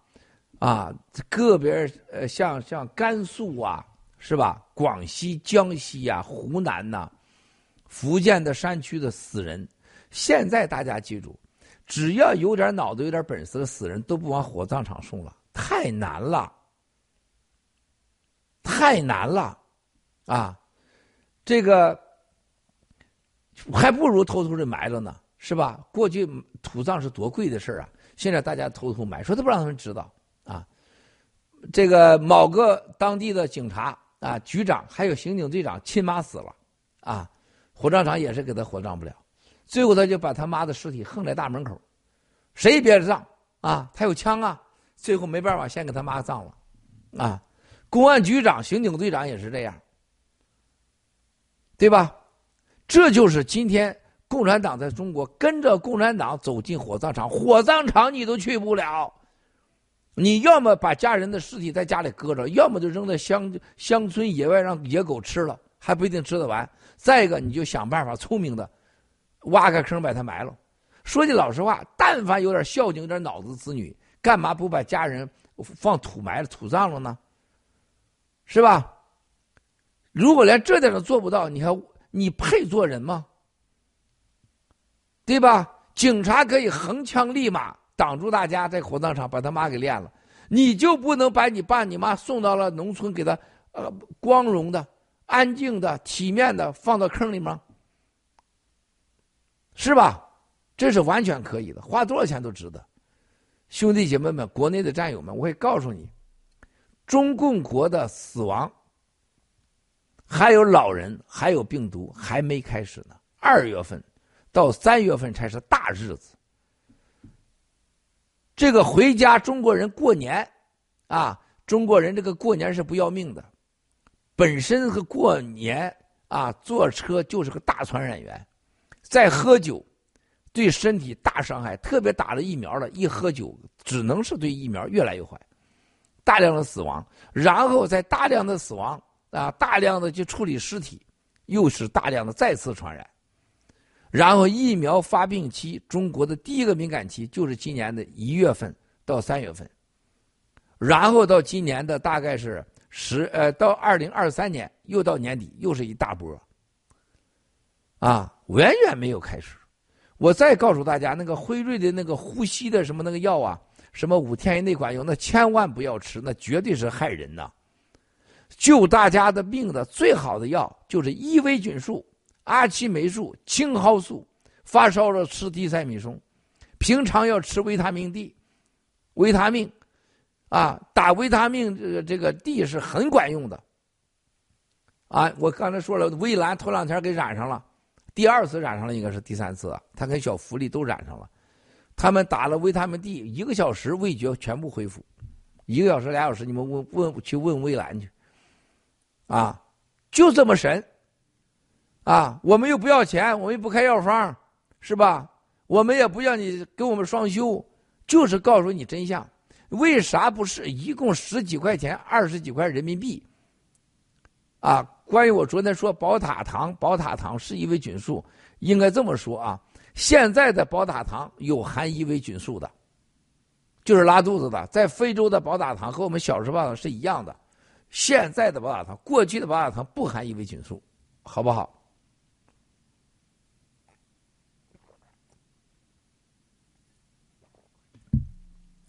[SPEAKER 4] 啊个别呃像像甘肃啊是吧？广西、江西呀、湖南呐、福建的山区的死人，现在大家记住，只要有点脑子、有点本事的死人都不往火葬场送了，太难了。太难了，啊，这个还不如偷偷的埋了呢，是吧？过去土葬是多贵的事啊，现在大家偷偷埋，说都不让他们知道啊。这个某个当地的警察啊，局长还有刑警队长亲妈死了，啊，火葬场也是给他火葬不了，最后他就把他妈的尸体横在大门口，谁也别让啊？他有枪啊，最后没办法，先给他妈葬了，啊。公安局长、刑警队长也是这样，对吧？这就是今天共产党在中国跟着共产党走进火葬场，火葬场你都去不了。你要么把家人的尸体在家里搁着，要么就扔在乡乡村野外让野狗吃了，还不一定吃得完。再一个，你就想办法聪明的挖个坑把它埋了。说句老实话，但凡有点孝敬、有点脑子子女，干嘛不把家人放土埋了、土葬了呢？是吧？如果连这点都做不到，你还你配做人吗？对吧？警察可以横枪立马挡住大家在火葬场把他妈给练了，你就不能把你爸你妈送到了农村给他呃光荣的、安静的、体面的放到坑里吗？是吧？这是完全可以的，花多少钱都值得。兄弟姐妹们，国内的战友们，我会告诉你。中共国的死亡，还有老人，还有病毒，还没开始呢。二月份到三月份才是大日子。这个回家，中国人过年，啊，中国人这个过年是不要命的。本身和过年啊，坐车就是个大传染源，再喝酒，对身体大伤害。特别打了疫苗了，一喝酒，只能是对疫苗越来越坏。大量的死亡，然后再大量的死亡啊，大量的去处理尸体，又是大量的再次传染。然后疫苗发病期，中国的第一个敏感期就是今年的一月份到三月份，然后到今年的大概是十呃到二零二三年又到年底又是一大波，啊，远远没有开始。我再告诉大家，那个辉瑞的那个呼吸的什么那个药啊。什么五天以内管用？那千万不要吃，那绝对是害人呐！救大家的命的最好的药就是伊维菌素、阿奇霉素、青蒿素。发烧了吃地塞米松，平常要吃维他命 D，维他命，啊，打维他命这个这个 D 是很管用的。啊，我刚才说了，微蓝头两天给染上了，第二次染上了，应该是第三次，他跟小福利都染上了。他们打了维他命 D，一个小时味觉全部恢复，一个小时俩小时，你们问问去问魏兰去，啊，就这么神，啊，我们又不要钱，我们又不开药方，是吧？我们也不要你给我们双休，就是告诉你真相。为啥不是？一共十几块钱，二十几块人民币，啊？关于我昨天说宝塔糖，宝塔糖是伊维菌素，应该这么说啊。现在的宝塔糖有含伊维菌素的，就是拉肚子的。在非洲的宝塔糖和我们小时候的是一样的。现在的宝塔糖，过去的宝塔糖不含伊维菌素，好不好？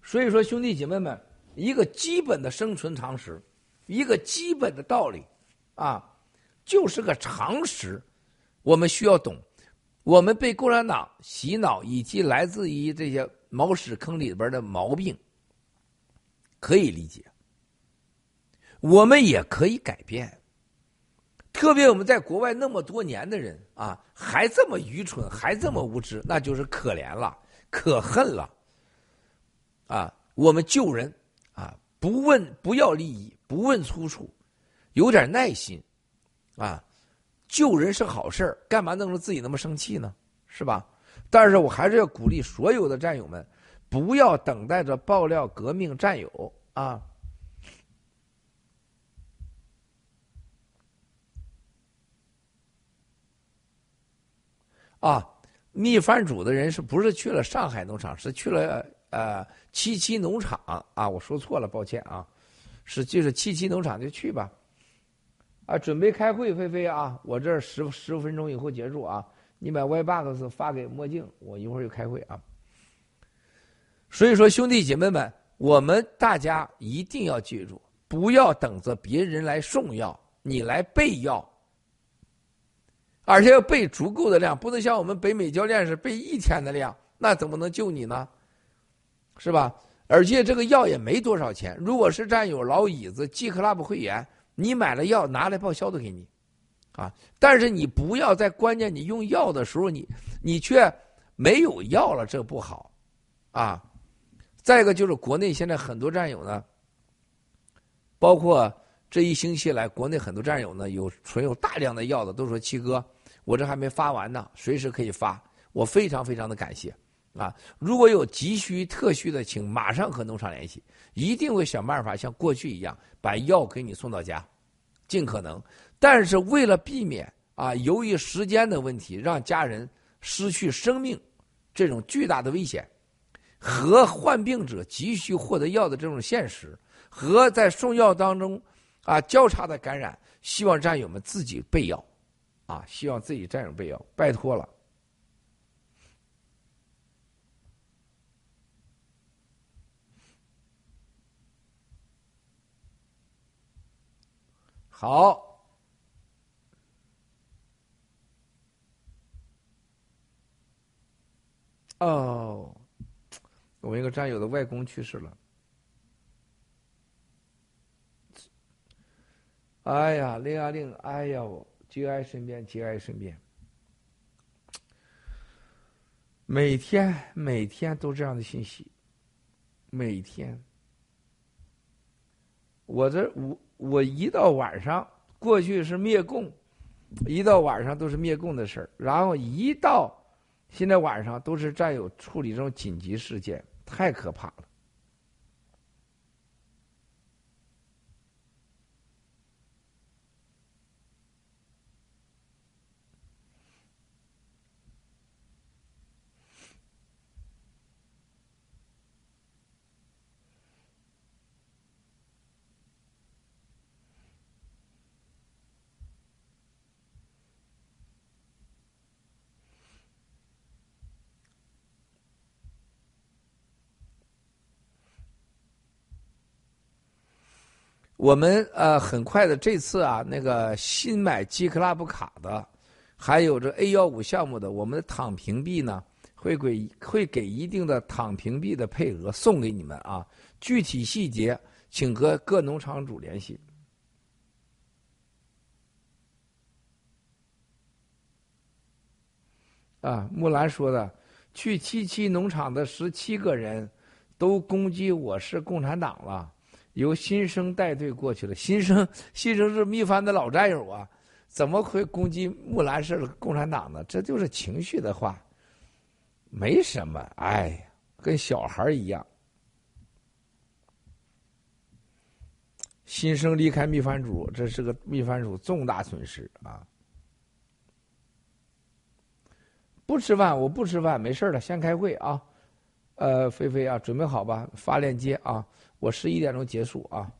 [SPEAKER 4] 所以说，兄弟姐妹们，一个基本的生存常识，一个基本的道理，啊，就是个常识，我们需要懂。我们被共产党洗脑，以及来自于这些毛屎坑里边的毛病，可以理解。我们也可以改变。特别我们在国外那么多年的人啊，还这么愚蠢，还这么无知，那就是可怜了，可恨了。啊，我们救人啊，不问不要利益，不问出处，有点耐心，啊。救人是好事干嘛弄得自己那么生气呢？是吧？但是我还是要鼓励所有的战友们，不要等待着爆料革命战友啊！啊，秘饭主的人是不是去了上海农场？是去了呃七七农场啊？我说错了，抱歉啊，是就是七七农场就去吧。啊，准备开会，菲菲啊，我这十十五分钟以后结束啊。你把 Y box 发给墨镜，我一会儿就开会啊。所以说，兄弟姐妹们，我们大家一定要记住，不要等着别人来送药，你来备药，而且要备足够的量，不能像我们北美教练是备一天的量，那怎么能救你呢？是吧？而且这个药也没多少钱，如果是战友老椅子 G Club 会员。你买了药拿来报销的给你，啊！但是你不要在关键你用药的时候，你你却没有药了，这不好，啊！再一个就是国内现在很多战友呢，包括这一星期来，国内很多战友呢有存有大量的药的，都说七哥，我这还没发完呢，随时可以发，我非常非常的感谢，啊！如果有急需特需的，请马上和农场联系。一定会想办法像过去一样把药给你送到家，尽可能。但是为了避免啊，由于时间的问题让家人失去生命这种巨大的危险，和患病者急需获得药的这种现实，和在送药当中啊交叉的感染，希望战友们自己备药，啊，希望自己战友备药，拜托了。好，哦，我一个战友的外公去世了。哎呀，令啊令，哎呀，我节哀顺变，节哀顺变。每天每天都这样的信息，每天，我这我。我一到晚上，过去是灭共，一到晚上都是灭共的事儿。然后一到现在晚上，都是战友处理这种紧急事件，太可怕了。我们呃很快的这次啊，那个新买 G Club 卡的，还有这 A 幺五项目的，我们的躺平币呢，会给会给一定的躺平币的配额送给你们啊。具体细节请和各农场主联系。啊，木兰说的，去七七农场的十七个人都攻击我是共产党了，由新生带队过去了。新生，新生是秘帆的老战友啊，怎么会攻击木兰是共产党呢？这就是情绪的话，没什么，哎，跟小孩一样。新生离开秘帆主，这是个秘帆主重大损失啊。不吃饭，我不吃饭，没事了，先开会啊。呃，菲菲啊，准备好吧，发链接啊。我十一点钟结束啊。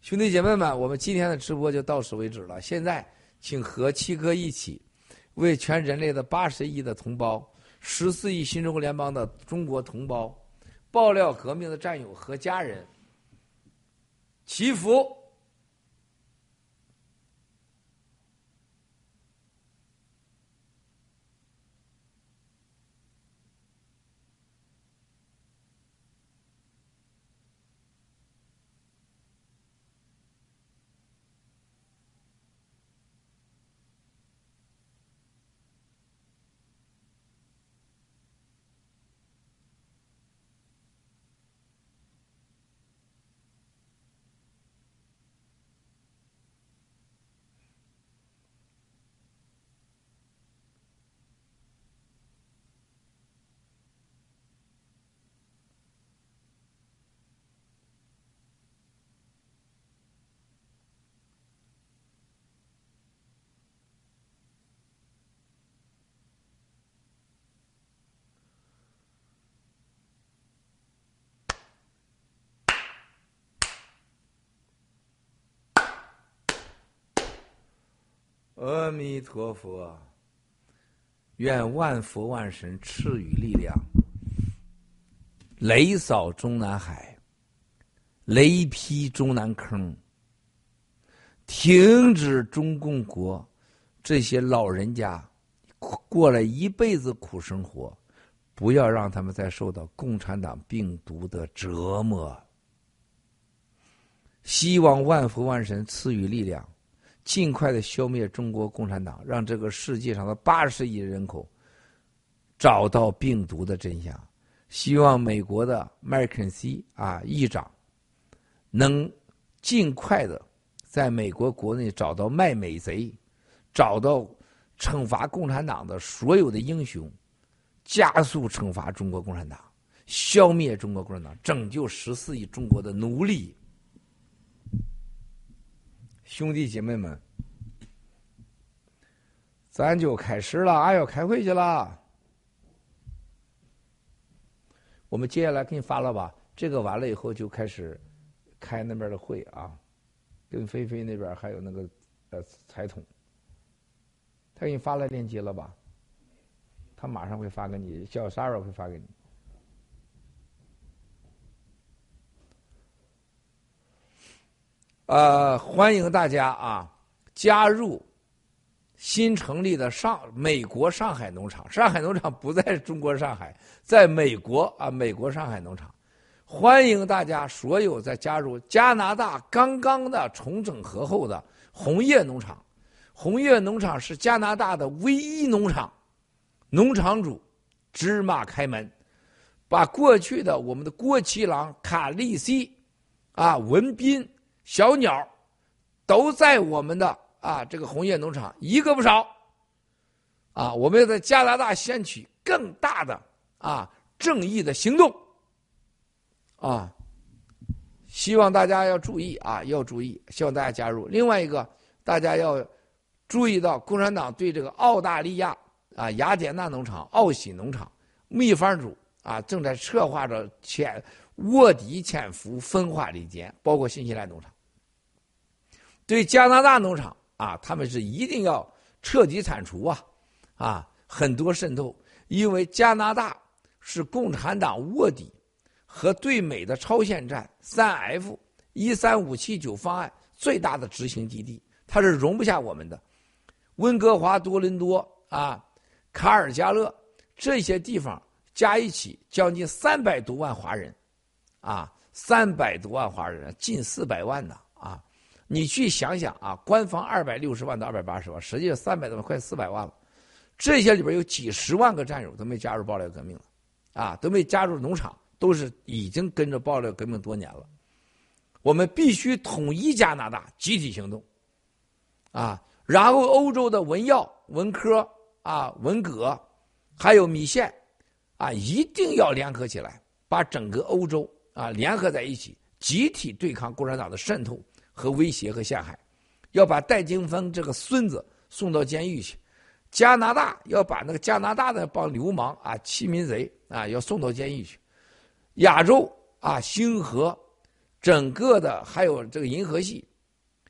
[SPEAKER 4] 兄弟姐妹们，我们今天的直播就到此为止了。现在，请和七哥一起，为全人类的八十亿的同胞、十四亿新中国联邦的中国同胞、爆料革命的战友和家人祈福。阿弥陀佛，愿万佛万神赐予力量，雷扫中南海，雷劈中南坑，停止中共国这些老人家过了一辈子苦生活，不要让他们再受到共产党病毒的折磨。希望万佛万神赐予力量。尽快的消灭中国共产党，让这个世界上的八十亿人口找到病毒的真相。希望美国的麦肯锡啊议长能尽快的在美国国内找到卖美贼，找到惩罚共产党的所有的英雄，加速惩罚中国共产党，消灭中国共产党，拯救十四亿中国的奴隶。兄弟姐妹们，咱就开始了，俺要开会去了。我们接下来给你发了吧，这个完了以后就开始开那边的会啊，跟菲菲那边还有那个呃财统，他给你发了链接了吧？他马上会发给你，叫 Sarah 会发给你。呃，欢迎大家啊，加入新成立的上美国上海农场。上海农场不在中国上海，在美国啊，美国上海农场。欢迎大家所有在加入加拿大刚刚的重整合后的红叶农场。红叶农场是加拿大的唯一农场，农场主芝麻开门，把过去的我们的郭其郎、卡利西啊文斌。小鸟都在我们的啊这个红叶农场一个不少，啊，我们要在加拿大掀起更大的啊正义的行动，啊，希望大家要注意啊，要注意，希望大家加入。另外一个，大家要注意到，共产党对这个澳大利亚啊雅典娜农场、奥喜农场秘方主啊正在策划着潜卧底潜伏分化离间，包括新西兰农场。对加拿大农场啊，他们是一定要彻底铲除啊，啊，很多渗透，因为加拿大是共产党卧底和对美的超限战三 F 一三五七九方案最大的执行基地，它是容不下我们的。温哥华、多伦多啊，卡尔加勒这些地方加一起将近三百多万华人，啊，三百多万华人，近四百万呢，啊，你去想想啊，官方二百六十万到二百八十万，实际上三百多万，快四百万了。这些里边有几十万个战友都没加入爆料革命了，啊，都没加入农场，都是已经跟着爆料革命多年了。我们必须统一加拿大，集体行动，啊，然后欧洲的文耀、文科啊、文革，还有米线，啊，一定要联合起来，把整个欧洲啊联合在一起，集体对抗共产党的渗透和威胁和陷害，要把戴金峰这个孙子送到监狱去。加拿大要把那个加拿大的帮流氓啊、欺民贼啊，要送到监狱去。亚洲啊，星河，整个的还有这个银河系，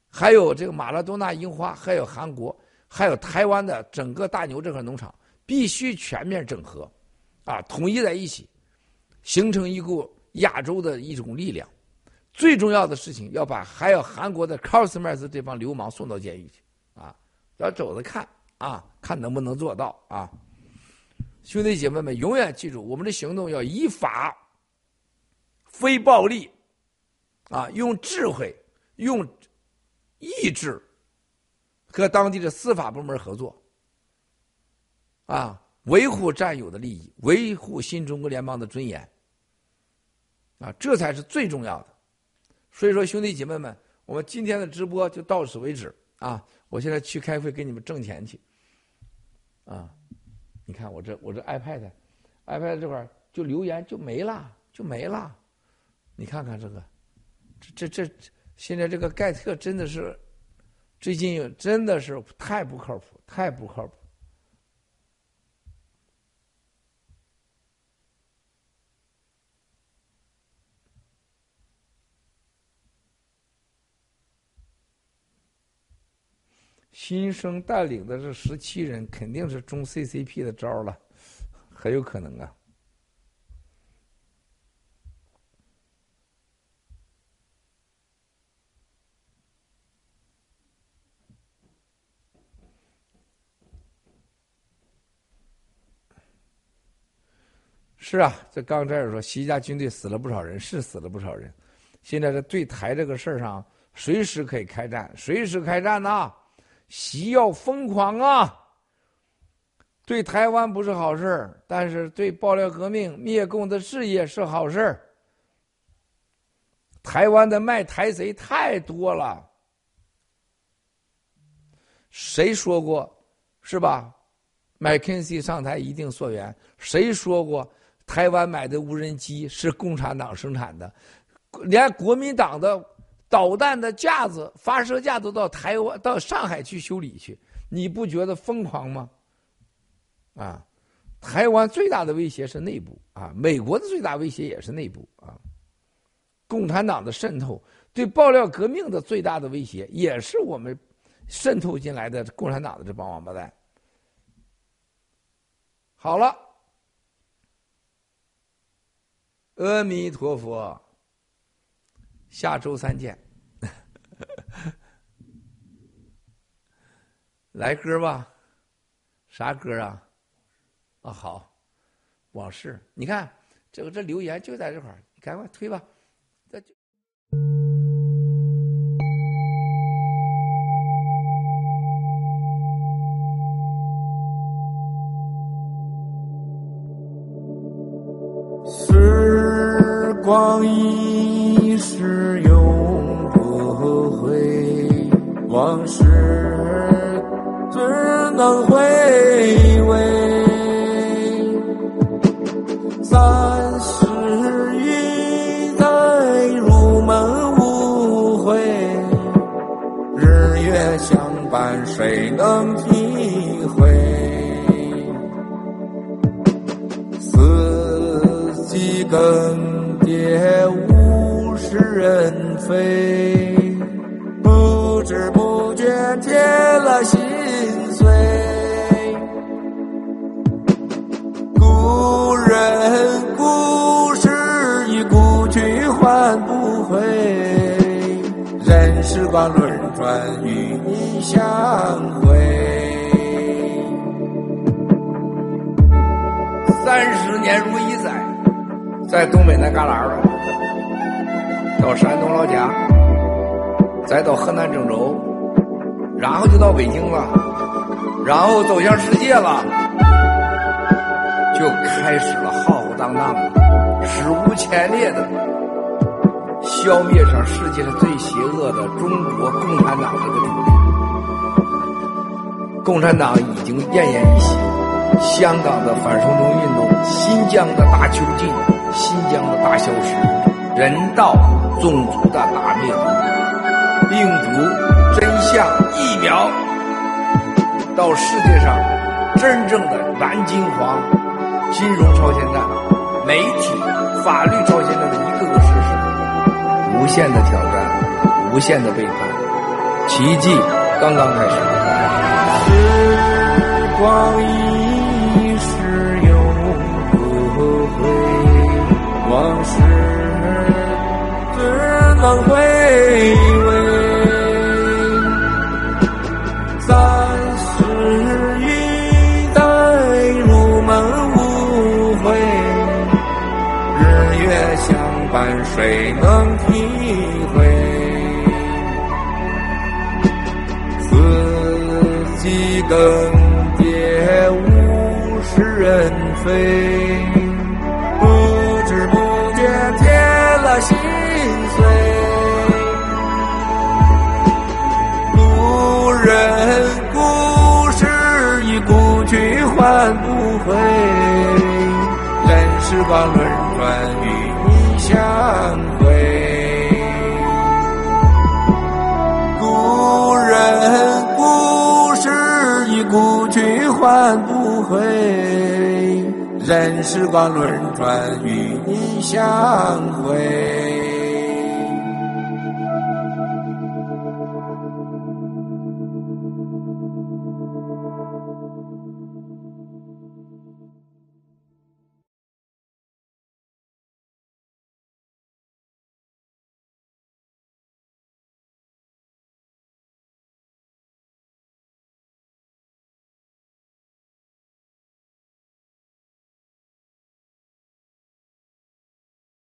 [SPEAKER 4] 还有这个马拉多纳樱花，还有韩国，还有台湾的整个大牛这块农场，必须全面整合，啊，统一在一起，形成一股亚洲的一种力量。最重要的事情，要把还有韩国的 c o s m e r s 这帮流氓送到监狱去，啊，要走着看。啊，看能不能做到啊！兄弟姐妹们，永远记住，我们的行动要依法、非暴力，啊，用智慧、用意志和当地的司法部门合作，啊，维护战友的利益，维护新中国联邦的尊严，啊，这才是最重要的。所以说，兄弟姐妹们，我们今天的直播就到此为止啊！我现在去开会，给你们挣钱去。啊，你看我这我这 iPad，iPad 这块就留言就没了就没了，你看看这个，这这这现在这个盖特真的是最近真的是太不靠谱，太不靠谱。新生带领的这十七人肯定是中 CCP 的招了，很有可能啊。是啊，这刚这儿说，习家军队死了不少人，是死了不少人。现在这对台这个事儿上，随时可以开战，随时开战呐。习要疯狂啊！对台湾不是好事但是对爆料革命灭共的事业是好事台湾的卖台贼太多了，谁说过是吧？麦肯锡上台一定溯源。谁说过台湾买的无人机是共产党生产的？连国民党的。导弹的架子、发射架都到台湾、到上海去修理去，你不觉得疯狂吗？啊，台湾最大的威胁是内部啊，美国的最大威胁也是内部啊。共产党的渗透对爆料革命的最大的威胁，也是我们渗透进来的共产党的这帮王八蛋。好了，阿弥陀佛。下周三见，来歌吧，啥歌啊？啊好，往事。你看这个这留言就在这块儿，你赶快推吧。这就。光一。是永不回，往事只能回味。三十一载入门无悔，日月相伴谁能人非，不知不觉添了心碎。故人故事已故去还不回，任时光轮转与你相会。三十年如一载在东北那旮旯了，到山东老家，再到河南郑州，然后就到北京了，然后走向世界了，就开始了浩浩荡荡的、史无前例的消灭上世界上最邪恶的中国共产党这个组织。共产党已经奄奄一息，香港的反送中运动，新疆的大囚禁，新疆的大消失，人道、种族的大灭，病毒、真相、疫苗，到世界上真正的蓝金黄、金融超限战、媒体、法律超限战的一个个事实，无限的挑战，无限的背叛，奇迹刚刚开始。时光一逝永不回，往事能回味。三十一载入门无悔，日月相伴谁能体会？四季更迭，物是人非，时光轮转，与你相会。故人故事已故去，唤不回。任时光轮转，与你相会。